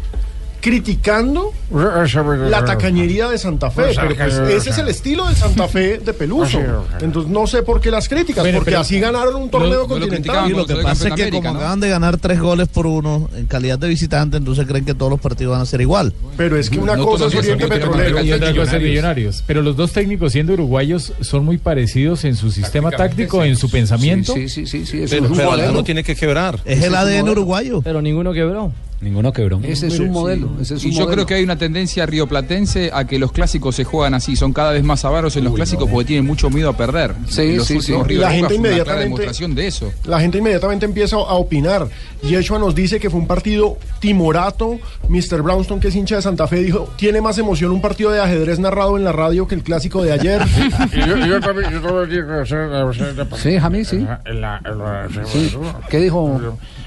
criticando la tacañería de Santa Fe. Pero pues, ese es el estilo de Santa Fe de Peluso. Entonces no sé por qué las críticas, Bueno, porque pero así ganaron un torneo continental. Y lo que pasa es que como acaban de ganar tres goles por uno en calidad de visitante, entonces creen que todos los partidos van a ser igual. Pero es que una cosa es Oriente Petrolero y otra cosa es Millonarios. Pero los dos técnicos siendo uruguayos son muy parecidos en su sistema táctico, en su pensamiento. Sí, sí, sí, sí. eso Pero, pero tiene que quebrar. Es el ADN uruguayo. Pero ninguno quebró. Ninguno quebró. Ese es un modelo. Ese es Y yo modelo. creo que hay una tendencia rioplatense a que los clásicos se juegan así, son cada vez más avaros en los clásicos porque tienen mucho miedo a perder. Sí, los sí, últimos sí. La gente una inmediatamente- demostración de eso. La gente inmediatamente empieza a opinar. Yeshua nos dice que fue un partido timorato. Mr. Brownstone, que es hincha de Santa Fe, dijo: Tiene más emoción un partido de ajedrez narrado en la radio que el clásico de ayer. Y yo, yo también, yo también digo que hacer la versión de- Sí, Jamí, sí. En la- en la- Sí. ¿Qué dijo?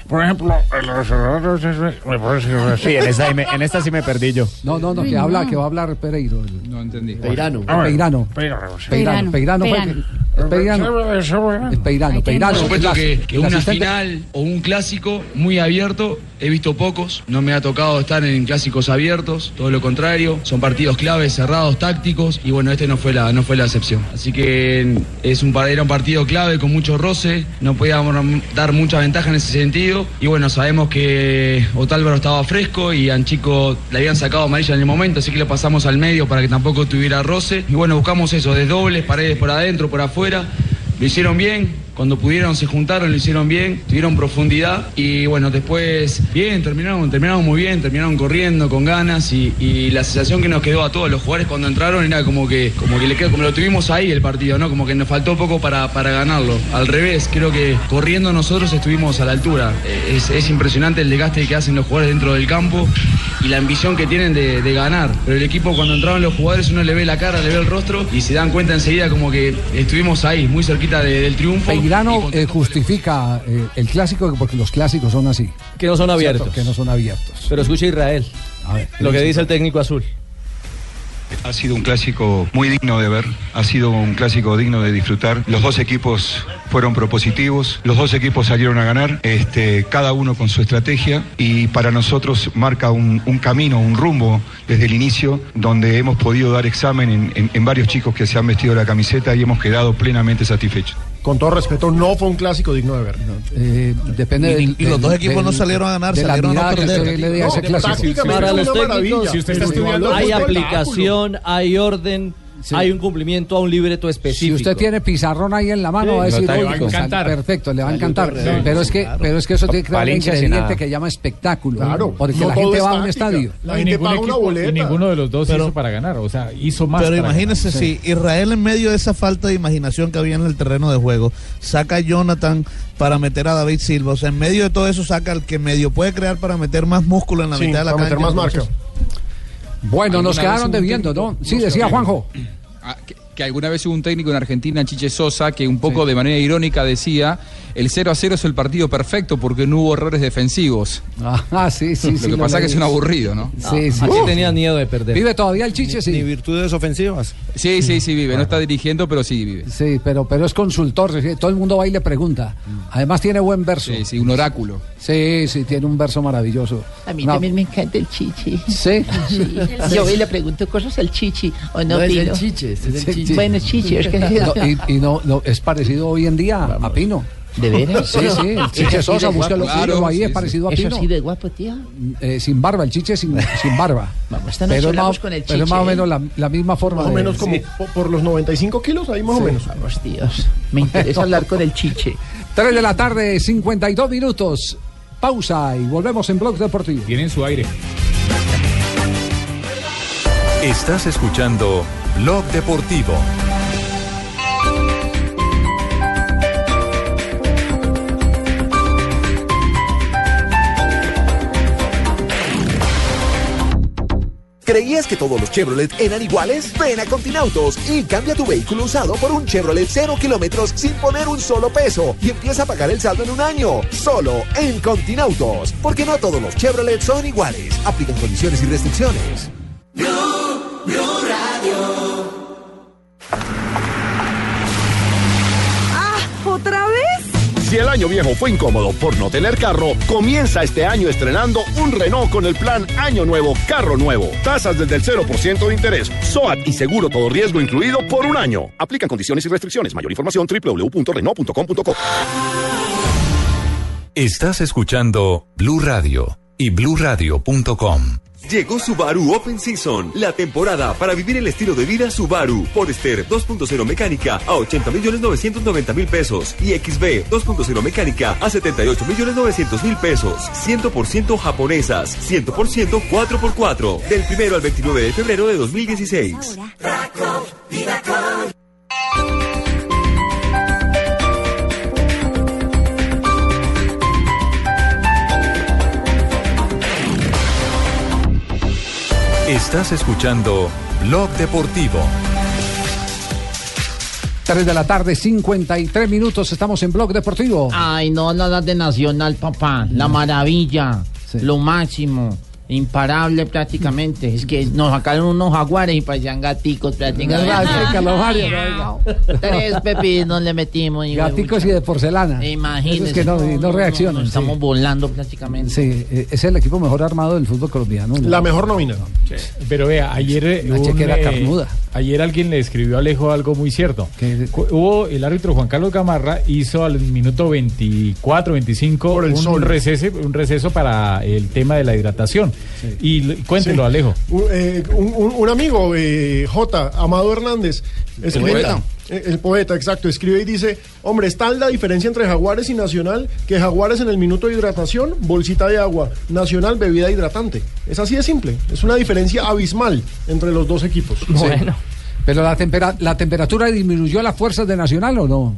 Por ejemplo, me parece que Sí, en esta, en esta sí me perdí yo. No, no, no, que habla, que va a hablar Pereiro. el- No entendí. Peirano. Ah, Peirano. Peirano, sí. Peirano. Peirano. fue- Peirano. Es Peirano. Es Peirano. Peirano. Por supuesto que, una asistente- final o un clásico muy abierto he visto pocos, no me ha tocado estar en clásicos abiertos, todo lo contrario, son partidos claves, cerrados, tácticos y bueno, este no fue la, no fue la excepción. Así que es un, era un partido clave con mucho roce, no podíamos dar mucha ventaja en ese sentido y bueno, sabemos que Otálvaro estaba fresco y Anchico le habían sacado amarilla en el momento, así que lo pasamos al medio para que tampoco tuviera roce y bueno, buscamos eso, de dobles, paredes por adentro, por afuera, lo hicieron bien, cuando pudieron se juntaron, lo hicieron bien, tuvieron profundidad y bueno, después bien, terminaron, terminaron muy bien, terminaron corriendo con ganas y, la sensación que nos quedó a todos los jugadores cuando entraron era como que, como que le quedó, como lo tuvimos ahí el partido, ¿no? Como que nos faltó poco para, para ganarlo. Al revés, creo que corriendo nosotros estuvimos a la altura. Es, es impresionante el desgaste que hacen los jugadores dentro del campo y la ambición que tienen de, ganar. Pero el equipo cuando entraban los jugadores uno le ve la cara, le ve el rostro y se dan cuenta enseguida como que estuvimos ahí, muy cerquita de- del triunfo. Peirano eh, justifica eh, el clásico porque los clásicos son así. Que no son abiertos. Cierto, que no son abiertos. Pero escucha Israel. lo que dice el técnico azul. Ha sido un clásico muy digno de ver, ha sido un clásico digno de disfrutar. Los dos equipos fueron propositivos, los dos equipos salieron a ganar, este, cada uno con su estrategia y para nosotros marca un, un camino, un rumbo desde el inicio donde hemos podido dar examen en, en- en varios chicos que se han vestido la camiseta y hemos quedado plenamente satisfechos. Con todo respeto, no fue un clásico digno de ver. Eh, depende Y- del- y los dos del- equipos no salieron a ganar, de la salieron a perder. le dé a No, ese clásico. Para los técnicos. Si usted está hay aplicación, hay orden, hay un cumplimiento a un libreto Si específico. usted tiene pizarrón ahí en la mano, Sí, va a decir, le va a "Oiga, encantar". perfecto, le va a encantar. Pero es que, Claro. pero es que eso tiene que dar un ingrediente que llama espectáculo. Claro, porque no la gente va a un estadio. La y gente ningún paga una equipo- boleta. y ninguno de los dos Pero- hizo para ganar, o sea, hizo más. Pero imagínese si Israel en medio de esa falta de imaginación que había en el terreno de juego, saca a Jonathan para meter a David Silva, o sea, en medio de todo eso saca al que medio puede crear para meter más músculo en la Sí, mitad de la para cancha. meter más entonces- Bueno, nos ¿Alguna quedaron debiendo, ¿no? Sí, decía? Juanjo. Ah, que, alguna vez hubo un técnico en Argentina, Chiche Sosa, que un poco de manera irónica decía, el 0 a 0 es el partido perfecto porque no hubo errores defensivos. Ah, sí, sí, Lo sí. que pasa es que es un aburrido, ¿no? Sí, sí. Así Uh. tenía miedo de perder. Vive todavía el chiche, sí. Ni virtudes ofensivas. Sí, sí, sí vive. No está dirigiendo, pero sí vive. Sí, pero, pero es consultor, todo el mundo va y le pregunta. Además tiene buen verso. Sí, sí, un oráculo. Sí, sí, tiene un verso maravilloso. A mí también me encanta el chichi. Sí. Sí. Yo voy y le pregunto cosas al chichi. ¿O no, No, es el chiche, es el chiche. Sí. Bueno, chichi, es que... No, y y no, no, es parecido hoy en día a Pino. ¿De veras? Sí, sí, el chiche ¿Es así Sosa, de búscalo, búscalo ahí, sí, es sí. parecido a ¿Eso Pino. así de guapo, tío? Eh, sin barba, el chiche sin, sin barba. Vamos, esta noche pero hablamos más, con el pero es más o chiche, menos la, la misma forma. Más o de- menos como Sí. po- por los 95 kilos, ahí más o menos. Vamos, Dios. Me interesa hablar con el chiche. 3 de la tarde, 52 minutos. Pausa y volvemos en Blog Deportivo. Tienen su aire. Estás escuchando Blog Deportivo. ¿Creías que todos los Chevrolet eran iguales? Ven a Continautos y cambia tu vehículo usado por un Chevrolet 0 kilómetros sin poner un solo peso y empieza a pagar el saldo en un año. Solo en Continautos. Porque no todos los Chevrolet son iguales. Aplican condiciones y restricciones. ¡Ah! ¿Otra vez? Si el año viejo fue incómodo por no tener carro, comienza este año estrenando un Renault con el plan Año Nuevo, Carro Nuevo. Tasas desde el 0% de interés, SOAT y seguro todo riesgo incluido por un año. Aplican condiciones y restricciones. Mayor información www.renault.com.co. Estás escuchando Blue Radio y bluradio.com. Llegó Subaru Open Season, la temporada para vivir el estilo de vida Subaru. Forester 2.0 mecánica a 80 millones 990 mil pesos y XB 2.0 mecánica a 78 millones 900 mil pesos. 100% japonesas, 100% 4x4. Del primero al 29 de febrero de 2016. Estás escuchando Blog Deportivo. 3 de la tarde, 53 minutos. Estamos en Blog Deportivo. Ay, no, nada de Nacional, papá. La maravilla. Lo máximo. Imparable prácticamente. Es que nos sacaron unos jaguares y parecían gaticos prácticamente. Tres pepinos le metimos. y Gaticos y de porcelana. Imagínese. Esos que no, no reaccionan. sí. Estamos volando prácticamente. Sí, eh, es el equipo mejor armado del fútbol colombiano. ¿no? La mejor nómina. Pero vea, ayer eh, Una hubo un, chequera eh, carnuda. Ayer alguien le escribió a Alejo algo muy cierto. Cu- Hubo el árbitro Juan Carlos Gamarra hizo al minuto 24, 25 el un sol. receso, un receso para el tema de la hidratación. Y cuéntelo, Sí. Alejo. Un, eh, un- un- un amigo, eh, J. Amado Hernández, escribe- poeta. eh, el poeta, exacto, escribe y dice, hombre, es tal la diferencia entre Jaguares y Nacional que Jaguares en el minuto de hidratación, bolsita de agua, Nacional, bebida hidratante. Es así de simple, es una diferencia abismal entre los dos equipos. Sí. Pero la, tempera- la temperatura disminuyó las fuerzas de Nacional o no?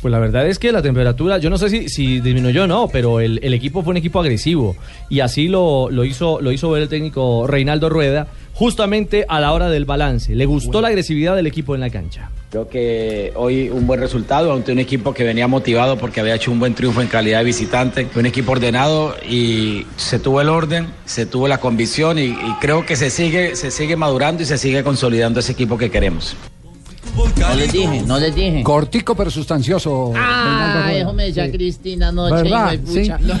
Pues la verdad es que la temperatura, yo no sé si, si disminuyó o no, pero el, el equipo fue un equipo agresivo. Y así lo, lo, hizo, lo hizo ver el técnico Reinaldo Rueda, justamente a la hora del balance. Le gustó la agresividad del equipo en la cancha. Creo que hoy un buen resultado ante un equipo que venía motivado porque había hecho un buen triunfo en calidad de visitante, un equipo ordenado y se tuvo el orden, se tuvo la convicción y, y creo que se sigue, se sigue madurando y se sigue consolidando ese equipo que queremos. No les dije, no les dije. Cortico pero sustancioso. Ah, eso me decía Sí. Cristina anoche. Pucha. No,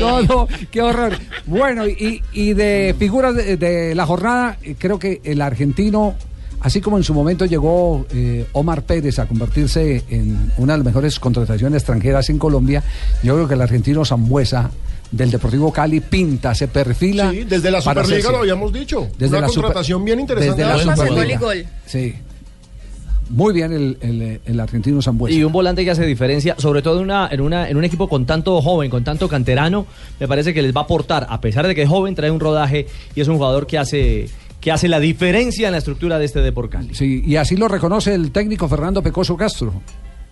no, no, qué horror. Bueno, y, y de figuras de, de la jornada, eh, creo que el argentino, así como en su momento llegó eh, Omar Pérez a convertirse en una de las mejores contrataciones extranjeras en Colombia, yo creo que el argentino Zambuesa del Deportivo Cali pinta, se perfila. Sí, desde la Superliga hacerse- lo habíamos dicho. Desde una la super- contratación bien interesante. Desde la Superliga. Sí. Muy bien el, el- el argentino Zambuesa. Y un volante que hace diferencia, sobre todo en, una, en, una, en un equipo con tanto joven, con tanto canterano, me parece que les va a aportar, a pesar de que es joven, trae un rodaje y es un jugador que hace, que hace la diferencia en la estructura de este Depor Cali. Sí, y así lo reconoce el técnico Fernando Pecoso Castro.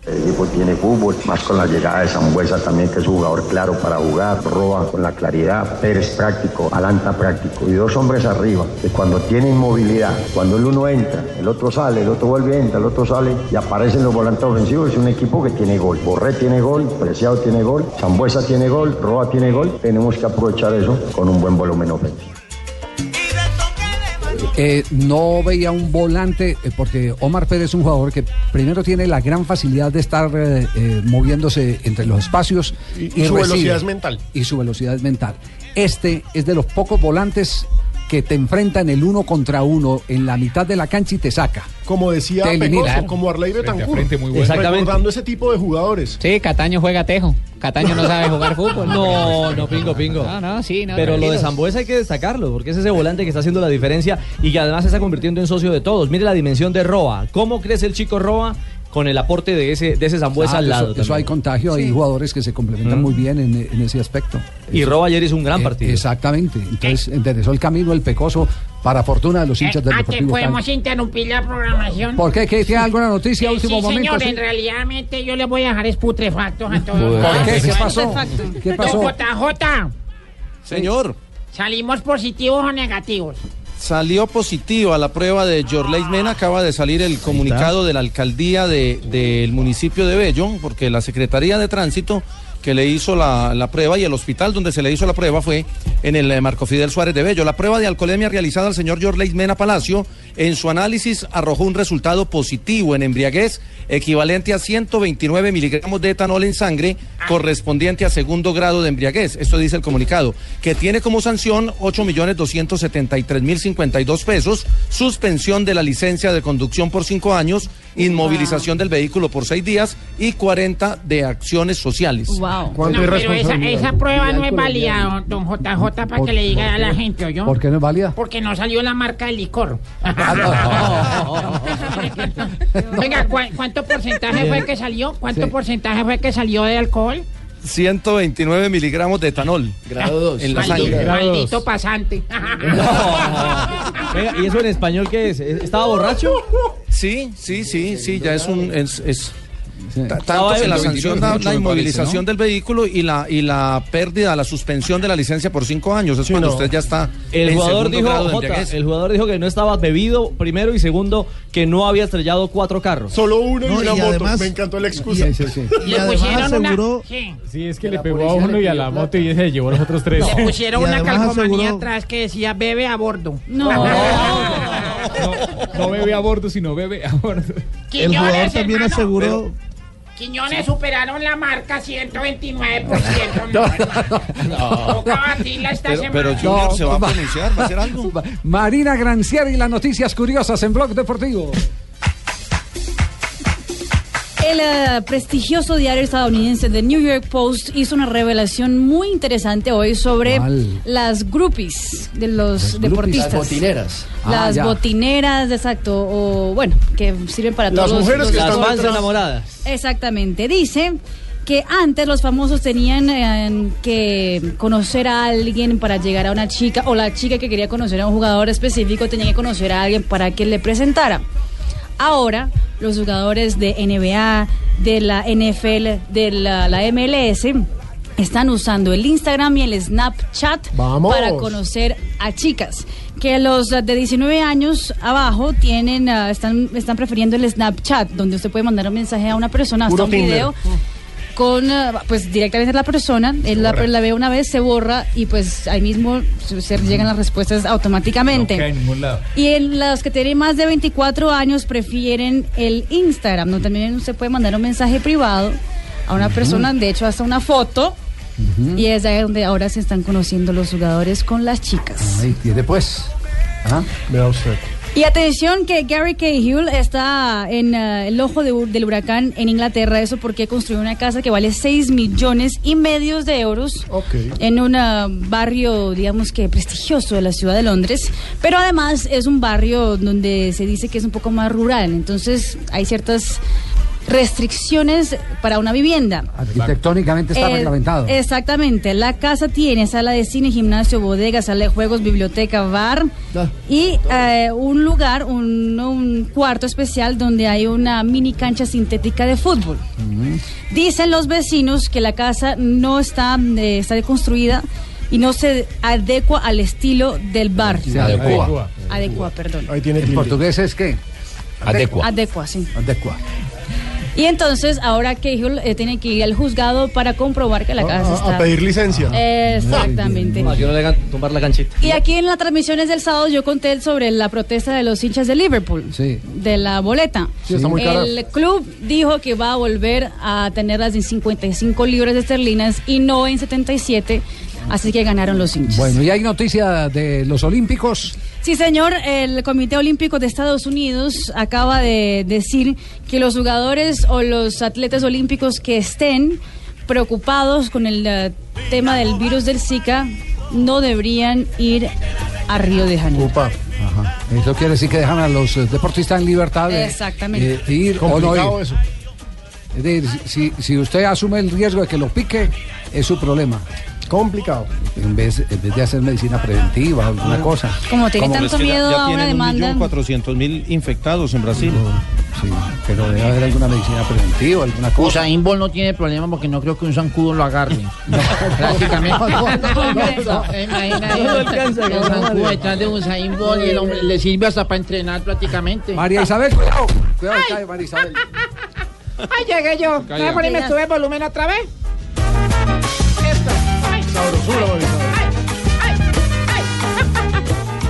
El equipo tiene fútbol, más con la llegada de Zambuesa también, que es jugador claro para jugar, roba con la claridad, Pérez práctico, Alanta práctico, y dos hombres arriba, que cuando tienen movilidad, cuando el uno entra, el otro sale, el otro vuelve, entra, el otro sale, y aparecen los volantes ofensivos, es un equipo que tiene gol. Borré tiene gol, Preciado tiene gol, Zambuesa tiene gol, Roa tiene gol, tenemos que aprovechar eso con un buen volumen ofensivo. Eh, no veía un volante, eh, porque Omar Pérez es un jugador que primero tiene la gran facilidad de estar eh, eh, moviéndose entre los espacios Y- y, y su recibe. velocidad es mental. Y su velocidad es mental. Este es de los pocos volantes que te enfrentan el uno contra uno en la mitad de la cancha y te saca. Como decía Te elimina. Pecoso, como Arley Frente a Betancourt. frente, muy bueno. Exactamente. Recordando ese tipo de jugadores. Sí, Cataño juega tejo. Cataño no sabe jugar fútbol. No, no, pingo, pingo. No, no, sí, no. Pero lo de. Zambuesa hay que destacarlo, porque es ese volante que está haciendo la diferencia y que además se está convirtiendo en socio de todos. Mire la dimensión de Roa. ¿Cómo crece el chico Roa? Con el aporte de ese, de ese Zambuesa Ah, al lado. Eso, hay contagio, hay jugadores que se complementan Mm. muy bien en, en ese aspecto. Y Roa ayer hizo un gran Eh, partido. Exactamente. Entonces enderezó el camino el pecoso para fortuna de los hinchas del Ah, que Deportivo Cali. podemos interrumpir la programación. ¿Por qué? ¿Qué tiene alguna noticia a Eh, último sí, momento? señor, sí? en realidad yo le voy a dejar es putrefactos a todos. ¿Por qué? ¿Qué pasó? ¿Qué pasó? JJ, Señor, ¿salimos positivos o negativos? Salió positivo a la prueba de Jorleis Mena. Acaba de salir el comunicado de la alcaldía de- del municipio de Bello, porque la Secretaría de Tránsito que le hizo la, la prueba y el hospital donde se le hizo la prueba fue en el eh, Marco Fidel Suárez de Bello. La prueba de alcoholemia realizada al señor Jorleis Mena Palacio en su análisis arrojó un resultado positivo en embriaguez equivalente a 129 miligramos de etanol en sangre correspondiente a segundo grado de embriaguez. Esto dice el comunicado, que tiene como sanción 8.273.052 pesos, suspensión de la licencia de conducción por cinco años, inmovilización del vehículo por seis días y 40 de acciones sociales. No, pero esa, esa prueba no es válida, don JJ, para Por- que le diga a la gente, ¿oyó? ¿Por qué no es válida? Porque no salió la marca del licor. Venga, ¿cuá- ¿cuánto porcentaje fue que salió? ¿Cuánto Sí. porcentaje fue que salió de alcohol? 129 miligramos de etanol. En la Maldito, sangre. maldito pasante. Venga, ¿y eso en español qué es? ¿Estaba borracho? Sí, sí, sí, sí, ya es un... Es, es- Ta- Tanto que la sanción da la inmovilización del vehículo y la y la pérdida, la suspensión de la licencia por cinco años. Es cuando no. usted ya está El en jugador dijo, grado de Jota, embriaguez. el jugador dijo que no estaba bebido primero y segundo que no había estrellado cuatro carros. Solo uno No, y una y moto. además- Me encantó la excusa. Y además aseguró, Sí, es que le pegó a uno y a la moto y se llevó a los otros tres. Le pusieron Y una calcomanía aseguró- atrás que decía bebe a bordo. No. No bebe a bordo, sino bebe a bordo. el jugador también aseguró Quiñones superaron la marca 129%. No, batirla esta Pero, pero Junior se va a pronunciar, va a hacer algo. Marina Granciera y las noticias curiosas en Blog Deportivo. El eh, prestigioso diario estadounidense The New York Post hizo una revelación muy interesante hoy sobre ¿Cuál? las groupies de los Las deportistas. botineras. Ah, Las botineras, exacto, o bueno, que sirven para Las todos los- mujeres que los- Las están detrás. enamoradas. Exactamente. Dice que antes los famosos tenían eh, que conocer a alguien para llegar a una chica o la chica que quería conocer a un jugador específico tenía que conocer a alguien para que le presentara. Ahora los jugadores de NBA, de la NFL, de la, la MLS están usando el Instagram y el Snapchat Vamos. para conocer a chicas. Que los de 19 años abajo tienen ah, están están prefiriendo el Snapchat, donde usted puede mandar un mensaje a una persona, hasta un Tinder. video con eh, pues directamente la persona, él la, la ve una vez, se borra y pues ahí mismo se, se llegan las respuestas automáticamente. No queda en ningún lado. Y en los que tienen más de 24 años prefieren el Instagram, donde también usted puede mandar un mensaje privado a una persona, de hecho hasta una foto, y es ahí donde ahora se están conociendo los jugadores con las chicas. Ahí tiene pues. ¿Ah? Vea usted. Y atención que Gary Cahill está en eh, el ojo de- del huracán en Inglaterra, eso porque construyó una casa que vale 6 millones y medio de euros Ok. en un ah, barrio, digamos que prestigioso de la ciudad de Londres, pero además es un barrio donde se dice que es un poco más rural, entonces hay ciertas restricciones para una vivienda. Arquitectónicamente está Eh, reglamentado. Exactamente. La casa tiene sala de cine, gimnasio, bodega, sala de juegos, biblioteca, bar Ah. y eh, un lugar, un, un cuarto especial donde hay una mini cancha sintética de fútbol. Dicen los vecinos que la casa no está, eh, está construida y no se adecua al estilo del barrio. Se adecua. Adecua, perdón. Ahí tiene ¿En portugués es qué? Adecua. Adecua, sí. Adecua. Y entonces ahora Cahill eh, tiene que ir al juzgado para comprobar que la casa A- a, está... a pedir licencia. Exactamente. No, que no le hagan tumbar la canchita. Y aquí en las transmisiones del sábado yo conté sobre la protesta de los hinchas de Liverpool, Sí. de la boleta. Sí, está muy cara. El club dijo que va a volver a tenerlas en 55 libras esterlinas y no en 77, así que ganaron los hinchas. Bueno, y hay noticia de los Olímpicos. Sí, señor, el Comité Olímpico de Estados Unidos acaba de decir que los jugadores o los atletas olímpicos que estén preocupados con el eh, tema del virus del Zika no deberían ir a Río de Janeiro. Upa. Ajá. Eso quiere decir que dejan a los eh, deportistas en libertad de Exactamente. eh, ir o no ir. eso. Es decir, si, si usted asume el riesgo de que lo pique, es su problema. Complicado. En vez, en vez de hacer medicina preventiva o alguna cosa. Como tiene Como- tanto Es que ya- miedo ya a una tienen demanda. 1.400.000 infectados en Brasil. Sí, pero debe haber alguna medicina preventiva, alguna cosa. Usain Bolt no tiene problema porque no creo que un zancudo lo agarre. Prácticamente. Imagina, No lo alcanza, el no, zancudo madre. detrás de Usain Bolt y el hombre le sirve hasta para entrenar prácticamente. María Isabel, cuidado. Cuidado, cae María Isabel. Ay, llegué yo. ¿Me a poner me sube el volumen otra vez?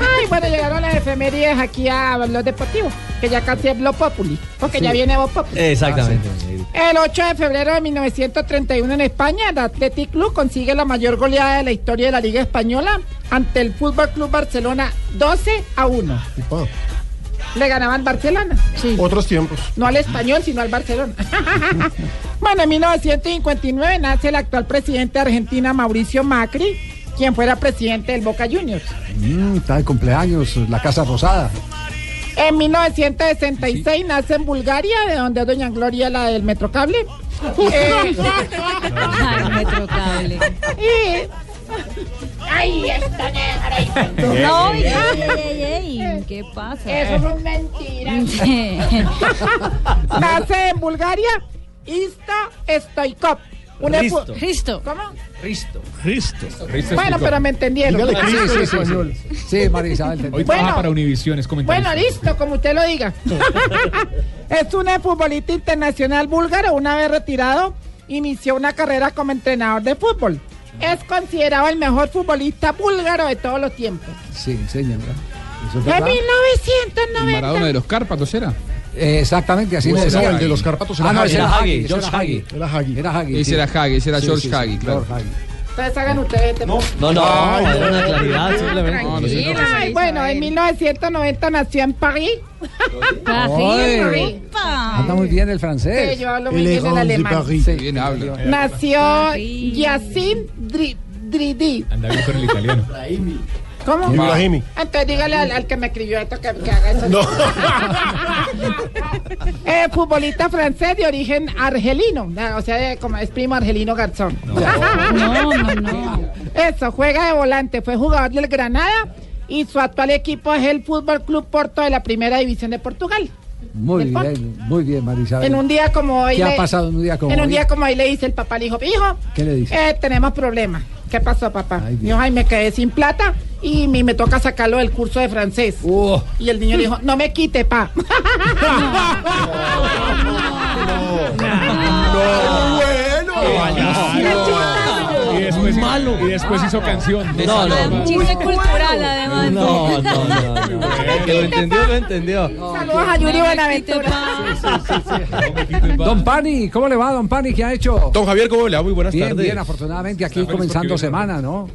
Ay, bueno, llegaron las efemérides aquí a los deportivos, que ya casi es Blog Populi, porque ya viene Blog Populi. Exactamente. El 8 de febrero de 1931 en España, el Athletic Club consigue la mayor goleada de la historia de la Liga Española ante el Fútbol Club Barcelona 12 a 1. Upa. Le ganaban Barcelona. Sí. Otros tiempos. No al español, sino al Barcelona. bueno, en 1959 nace el actual presidente de Argentina, Mauricio Macri, quien fuera presidente del Boca Juniors. Mm, está de cumpleaños, la Casa Rosada. En 1966 nace en Bulgaria, de donde es Doña Gloria, la del Metrocable. Eh, Ay, Metrocable. y- ¡Ay, esta negra! No, ey, ey, ey, ey, ¿qué pasa? Eso no es mentira. Nace en Bulgaria Isto Stoikov. Un Risto. Risto. ¿Cómo? Risto. Risto. Bueno, pero me entendieron. Dígale Cristo en español. Sí, María Isabel. Hoy trabaja Bueno. para Univisión, es. Bueno, listo, como usted lo diga. es un futbolista internacional búlgaro, una vez retirado, inició una carrera como entrenador de fútbol. Es considerado el mejor futbolista búlgaro de todos los tiempos. Sí, señora. Eso es En verdad. 1990. Maradona de los Cárpatos era. Eh, exactamente, así No, me decía. no, el de los Cárpatos Ah, era no, Hagi. ese era Era Hagi. George era Hagi. Era Hagi. Era Hagi. Ese era Hagi, ese era George Hagi, claro. George Hagi. Entonces hagan ustedes este No, no, Ay, era una claridad simplemente. Ay, bueno, en 1990 nació en París. Ay, Anda muy bien el Sí, francés. yo hablo muy bien el alemán. Sí. Bien habla. Nació Yacine Dri- Dridi. Anda bien con el italiano. ¿Cómo? Ibrahimi. Entonces dígale al, al que me escribió esto que, que haga eso. Eh, futbolista francés de origen argelino, ah, o sea, de- como es primo argelino Garzón. No, no, no. Eso, juega de volante, fue jugador del Granada y su actual equipo es el Fútbol Club Porto de la Primera División de Portugal. Muy Porto. bien, muy bien, María Isabel. En un día como hoy. ¿Qué ha le- pasado en un día como En un hoy? día como hoy le dice el papá al hijo, hijo, ¿Qué le dice? eh, tenemos problemas. ¿Qué pasó, papá? Ay, Dios. Ay, me quedé sin plata y mi- me toca sacarlo del curso de francés. Y el niño le dijo, no me quite, pa. Y después, y después hizo canción. No, no, no. Chiste cultural, además. No, no, no. que lo entendió, lo entendió. Saludos a Yuri Buenaventura. Don Pani, ¿cómo le va, Don Pani? ¿Qué ha hecho? Don Javier, ¿cómo le va? Muy buenas tardes. bien, afortunadamente aquí comenzando semana, ¿no?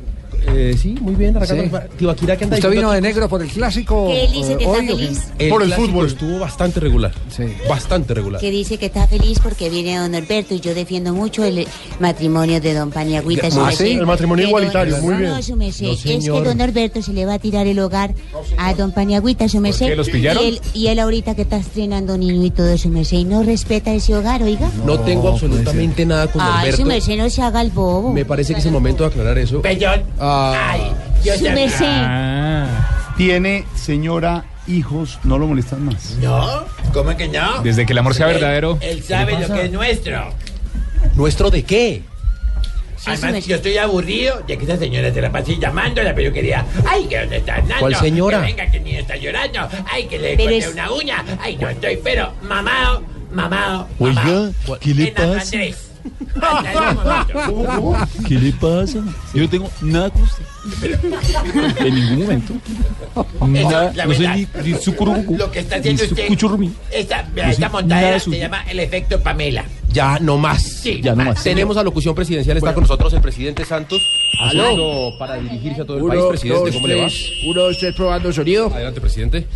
Eh, sí, muy bien. Arrancando. Sí. Tibaquirá, ¿qué anda ¿Usted vino de negro por el clásico? Que él dice eh, que está hoy, qué? feliz. El Por el fútbol. estuvo bastante regular. Sí. Bastante regular. Que dice que está feliz porque viene don Norberto y yo defiendo mucho el matrimonio de don Paniagüita. su ¿Ah, sí? El matrimonio Que igualitario, don- muy no, bien. No, su merced. No, es que don Norberto se le va a tirar el hogar a don Paniagüita, su merced. qué, los pillaron? Y él, y él ahorita que está estrenando niño y todo, su merced, y no respeta ese hogar, oiga. No tengo absolutamente nada con Ay, su Norberto. merced, no se haga el bobo. Me parece que es el momento de aclarar eso. Ah, Su merced. Tiene, señora, hijos, no lo molestan más. No, ¿cómo que no? Desde que el amor sea verdadero. Él sabe lo que es nuestro. ¿Nuestro de qué? Además, yo estoy aburrido de que esa señora se la pase llamando a la peluquería. Ay, que dónde está Nando. ¿Cuál señora? Que venga, que el niño está llorando. Ay, que le Pero corté es- una uña. Ay, no estoy, pero mamado, mamado. Oiga, mamado. ¿qué le pasa? Andrés. ¿Qué le pasa? Yo no tengo nada con usted. En ningún momento. Nada, la no soy ni, ni su cururucu, Lo que está ni haciendo su usted. cuchurrumí. Esta, No nada montadera se suyo. llama el efecto Pamela. Ya, no más. Sí, Ya no más. Tenemos a locución presidencial. Está con nosotros el presidente Santos. Haciendo para dirigirse a todo el país. Presidente, ¿cómo le va? Uno, dos, tres, probando sonido. Adelante, presidente.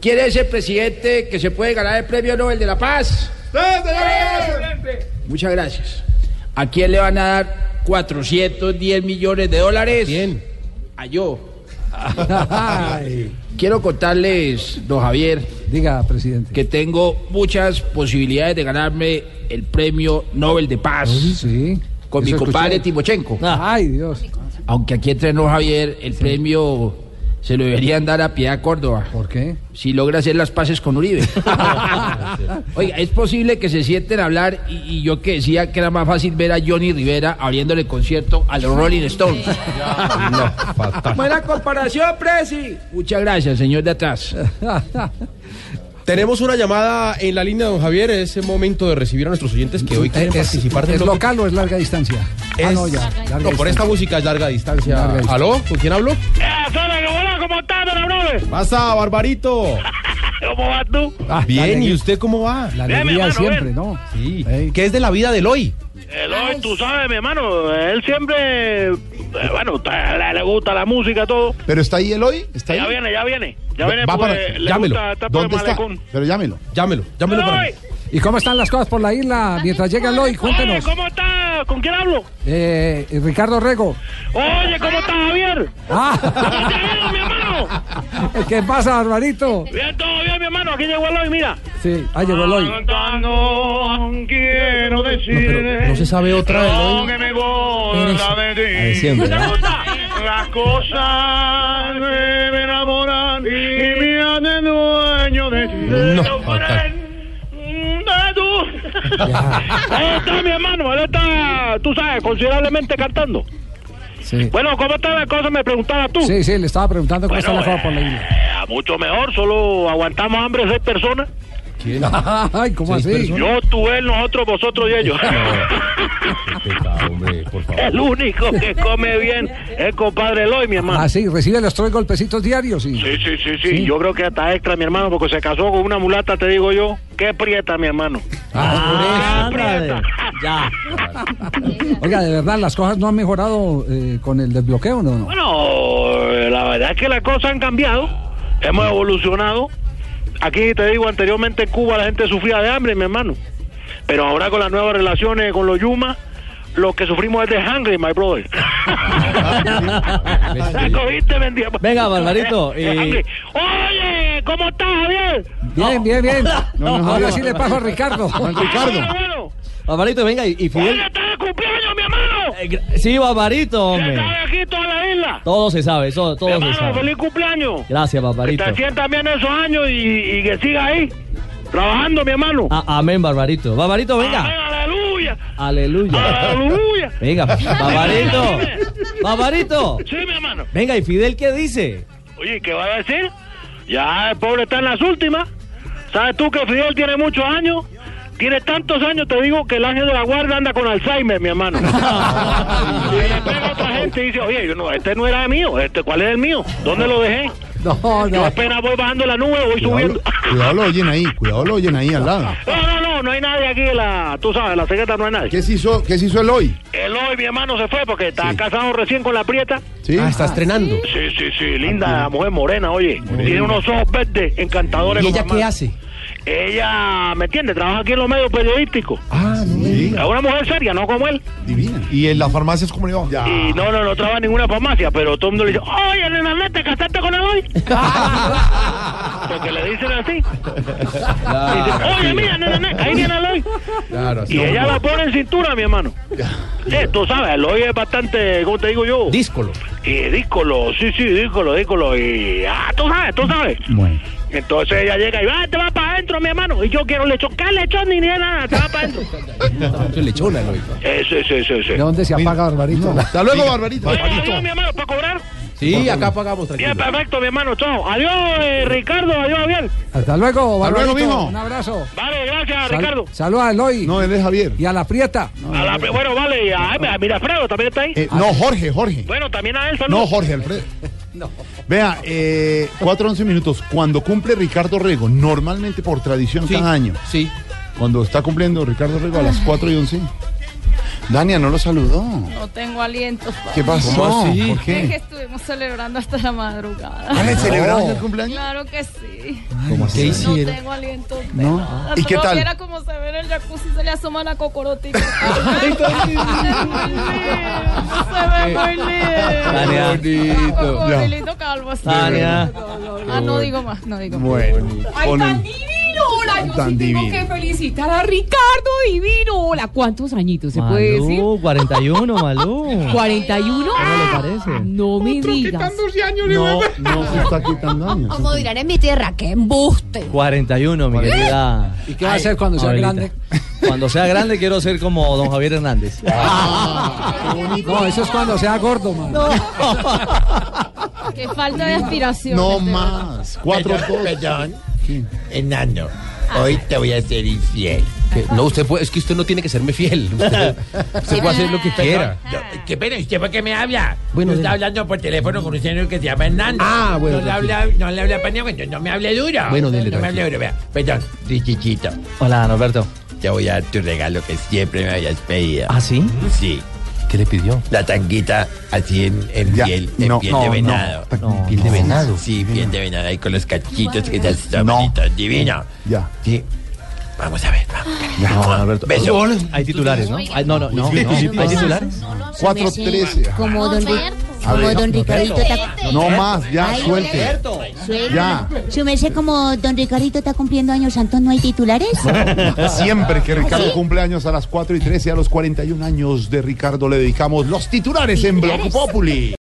¿Quién es el presidente que se puede ganar el premio Nobel de la Paz? Muchas gracias. ¿A quién le van a dar 410 millones de dólares? ¿Quién? A yo. Quiero contarles, don Javier, Diga, presidente. que tengo muchas posibilidades de ganarme el premio Nobel de Paz Sí. con mi compadre escuché. Timochenko. Ay, Dios. Aunque aquí entrenó Javier, el premio se lo deberían dar a Piedad Córdoba. ¿Por qué? Si logra hacer las paces con Uribe. Oiga, es posible que se sienten a hablar y, y yo que decía que era más fácil ver a Johnny Rivera abriéndole concierto a los Rolling Stones. No, fatal. Buena comparación, Presi. Muchas gracias, señor de atrás. Tenemos una llamada en la línea, don Javier. Es el momento de recibir a nuestros oyentes que hoy quieren ¿Es, participar del ¿Es bloque. local o es larga distancia? Ah, no, ya. larga no, por esta música es larga distancia. Larga distancia. ¿Aló? ¿Con quién hablo? ¿Cómo estás, don? Pasa, Barbarito. ¿Cómo vas tú? Ah, Bien, ¿y usted cómo va? La alegría hermano, siempre. ¿no? Sí. Ey. ¿Qué es de la vida del hoy? Eloy, tú sabes, mi hermano, él siempre, eh, bueno, le, le gusta la música, todo. ¿Pero está ahí el hoy? ¿Está ahí? Ya viene, ya viene. Ya Va- viene va para- le llámelo. gusta ¿Dónde está? Pero llámelo. Llámelo, llámelo para mí. Eloy, ¿Y cómo están las cosas por la isla mientras llega Eloy? oye, Cuéntenos. ¿cómo está? ¿Con quién hablo? Eh, Ricardo Rego. Oye, ¿cómo está Javier? ¿Cómo Ah, te ha ido, mi hermano? ¿Qué pasa, Barbarito? Bien, todo bien, mi hermano. Aquí llegó Eloy, mira. Sí, ah, llegó Eloy. Cantando, quiero decir. No, no se sabe otra de lo hoy. que me gusta de ti. siempre, ¿Te ¿no? Las cosas me enamoran y me hacen dueño de ti. No. Ahí está mi hermano, él está, tú sabes, considerablemente cantando. Sí. Bueno, ¿cómo está la cosa? Me preguntaba tú. Sí, sí, le estaba preguntando cómo Bueno, está la cosa por la isla. Eh, mucho mejor, solo aguantamos hambre seis personas. Ay, ¿cómo así? Yo, tú, él, nosotros, vosotros y ellos. El único que come bien es compadre Eloy, mi hermano. Ah, sí, recibe los tres golpecitos diarios. Y... Sí, sí, sí, sí, Yo creo que hasta extra, mi hermano, porque se casó con una mulata, te digo yo. Qué prieta, mi hermano. Ah, prieta. Ya. Oiga, de verdad, las cosas no han mejorado eh, con el desbloqueo, ¿no? no? Bueno, eh, la verdad es que las cosas han cambiado. Hemos evolucionado. Aquí te digo, anteriormente en Cuba la gente sufría de hambre, mi hermano. Pero ahora con las nuevas relaciones con los Yuma, lo que sufrimos es de hungry, my brother. ¿La cogiste, vendía? Venga, Barbarito, y-. Oye, ¿cómo estás, Javier? Bien, bien, bien. No, no, Ahora no. sí le paso a Ricardo. Ricardo. Barbarito, venga, y, y Fidel. Oye, está de cumpleaños, mi hermano. Sí, Barbarito, hombre. Está aquí Todo se sabe, eso, todo se sabe. feliz cumpleaños. Gracias, Barbarito. Que te sientas bien esos años y, y que sigas ahí, trabajando, mi hermano. A- amén, Barbarito. Barbarito, venga. Amén, aleluya. Aleluya. Aleluya. Venga, Barbarito. Barbarito. Sí, mi hermano. Venga, ¿y Fidel qué dice? Oye, ¿qué va a decir? Ya el pobre está en las últimas. ¿Sabes tú que Fidel tiene muchos años? Tiene tantos años, te digo, que el ángel de la guardia anda con Alzheimer, mi hermano. y le pega a otra gente y dice, oye, yo no, este no era mío, este, ¿cuál es el mío? ¿Dónde lo dejé? No, Yo apenas voy bajando la nube, voy subiendo. Cuidado lo oyen ahí, cuidado lo oyen ahí al lado. No, no, no, no hay nadie aquí en la, tú sabes, en la secreta no hay nadie. ¿Qué se hizo, qué se hizo el hoy? El hoy mi hermano se fue porque está casado recién con la prieta. Sí. Ah, está estrenando. Sí, sí, sí, linda mujer morena, oye. Tiene unos ojos verdes, encantadores. ¿Y ella como qué hace? Ella, ¿me entiende? Trabaja aquí en los medios periodísticos. Ah, no. Es una mujer seria, no como él. Divina. ¿Y en las farmacias cómo le va? Ya. Y no, no, no trabaja en ninguna farmacia, pero todo el mundo le dice, oye, nena, ¿te casaste con él hoy? Porque le dicen así. Y dice, oye, mira, nena, ahí viene Eloy. Claro, Y ella la pone en cintura, mi hermano. Eh, tú sabes, Eloy es bastante, ¿cómo te digo yo? Díscolo. Y díscolo, sí, sí, díscolo, díscolo. Y, ah, tú sabes, tú sabes. Bueno. Entonces ella llega y va, te va para adentro, mi hermano. Y yo quiero lechón, ¿qué lechón ni nada? Te va para adentro. Lechona, sí, sí, sí. ¿De dónde se apaga, Barbarito? Hasta luego, Barbarito. Adiós, mi hermano, ¿para cobrar? Sí, acá pagamos, Bien, tranquilo. perfecto, mi hermano, chao. Adiós, eh, Ricardo, adiós, Javier. Hasta luego, Hasta luego, Barbarito. mijo. Un abrazo. Vale, gracias, Sal- Ricardo. Saluda a Eloy. No, él es Javier. Y a la Prieta. A la- bueno, vale, y a, a- mira, Alfredo también está ahí. Eh, no, Jorge, Jorge. Bueno, también a él, saludos. No, Jorge, Alfredo. Vea, eh, 4 11 minutos. Cuando cumple Ricardo Rego, normalmente por tradición Sí, cada año. Sí. Cuando está cumpliendo Ricardo Rego a las 4 y 11. Dania no lo saludó. No tengo aliento. pa. ¿Qué pasó? ¿Cómo así? ¿Por Es que estuvimos celebrando hasta la madrugada. ¿Ah, le celebraron Oh. el cumpleaños? Claro que sí. ¿Cómo así? ¿Qué No tengo aliento. de No. nada. ¿Y qué tal? viera cómo se ve en el jacuzzi se le asoma la cocorotica. se ve muy lindo. Bonito. Ya. Muy lindo calvo así. Tania. Ah, no digo más, no digo más. Bueno, ¡Ay, tan! Hola, yo Tan sí tengo divino. que felicitar a Ricardo Divino. Hola, ¿cuántos añitos se puede decir? Malú, 41, Malú. ¿41? ¿Cómo le parece? No me digas. No, no se está quitando años. Como dirán en mi tierra, que embuste. 41, mi querida. ¿Y qué va a hacer cuando sea Ahorita. grande? Cuando sea grande quiero ser como don Javier Hernández. No, eso es cuando sea gordo, man. Qué falta de aspiración. No más. Cuatro dos. Perdón. Enano, hoy te voy a ser infiel. Que- No, usted puede, es que usted no tiene que serme fiel. Usted, usted puede hacer lo que quiera. Yo- ¿Qué pena? ¿Usted por qué me habla? Bueno, Yo estaba hablando por teléfono con un señor que se llama Hernando. Ah, bueno, No le habla, no le habla español, no, no me hable duro. Bueno, dele, No me hable duro, vea. Perdón, Richichito. Hola, Norberto. Te voy a dar tu regalo que siempre me habías pedido. ¿Ah, sí? Sí. ¿Qué le pidió? La tanguita así en, en Ya, piel, en no, piel no, de no. venado. No. Piel de venado. Sí, piel de venado ahí con los cachitos que están No. bonitos. Divino. Ya. Sí. Vamos a ver, vamos. No, Norberto. Beso. Hay titulares, ¿no? No, no, no. ¿Hay titulares? Cuatro Sí, trece. Como don, como don Ricardito está... No más, ya, Ay, suelte. Ya. Su merced, como don Ricardito está cumpliendo años santos, ¿no hay titulares? Siempre que Ricardo cumple años a las 4 y 13, a los 41 años de Ricardo le dedicamos los titulares en Blog Populi.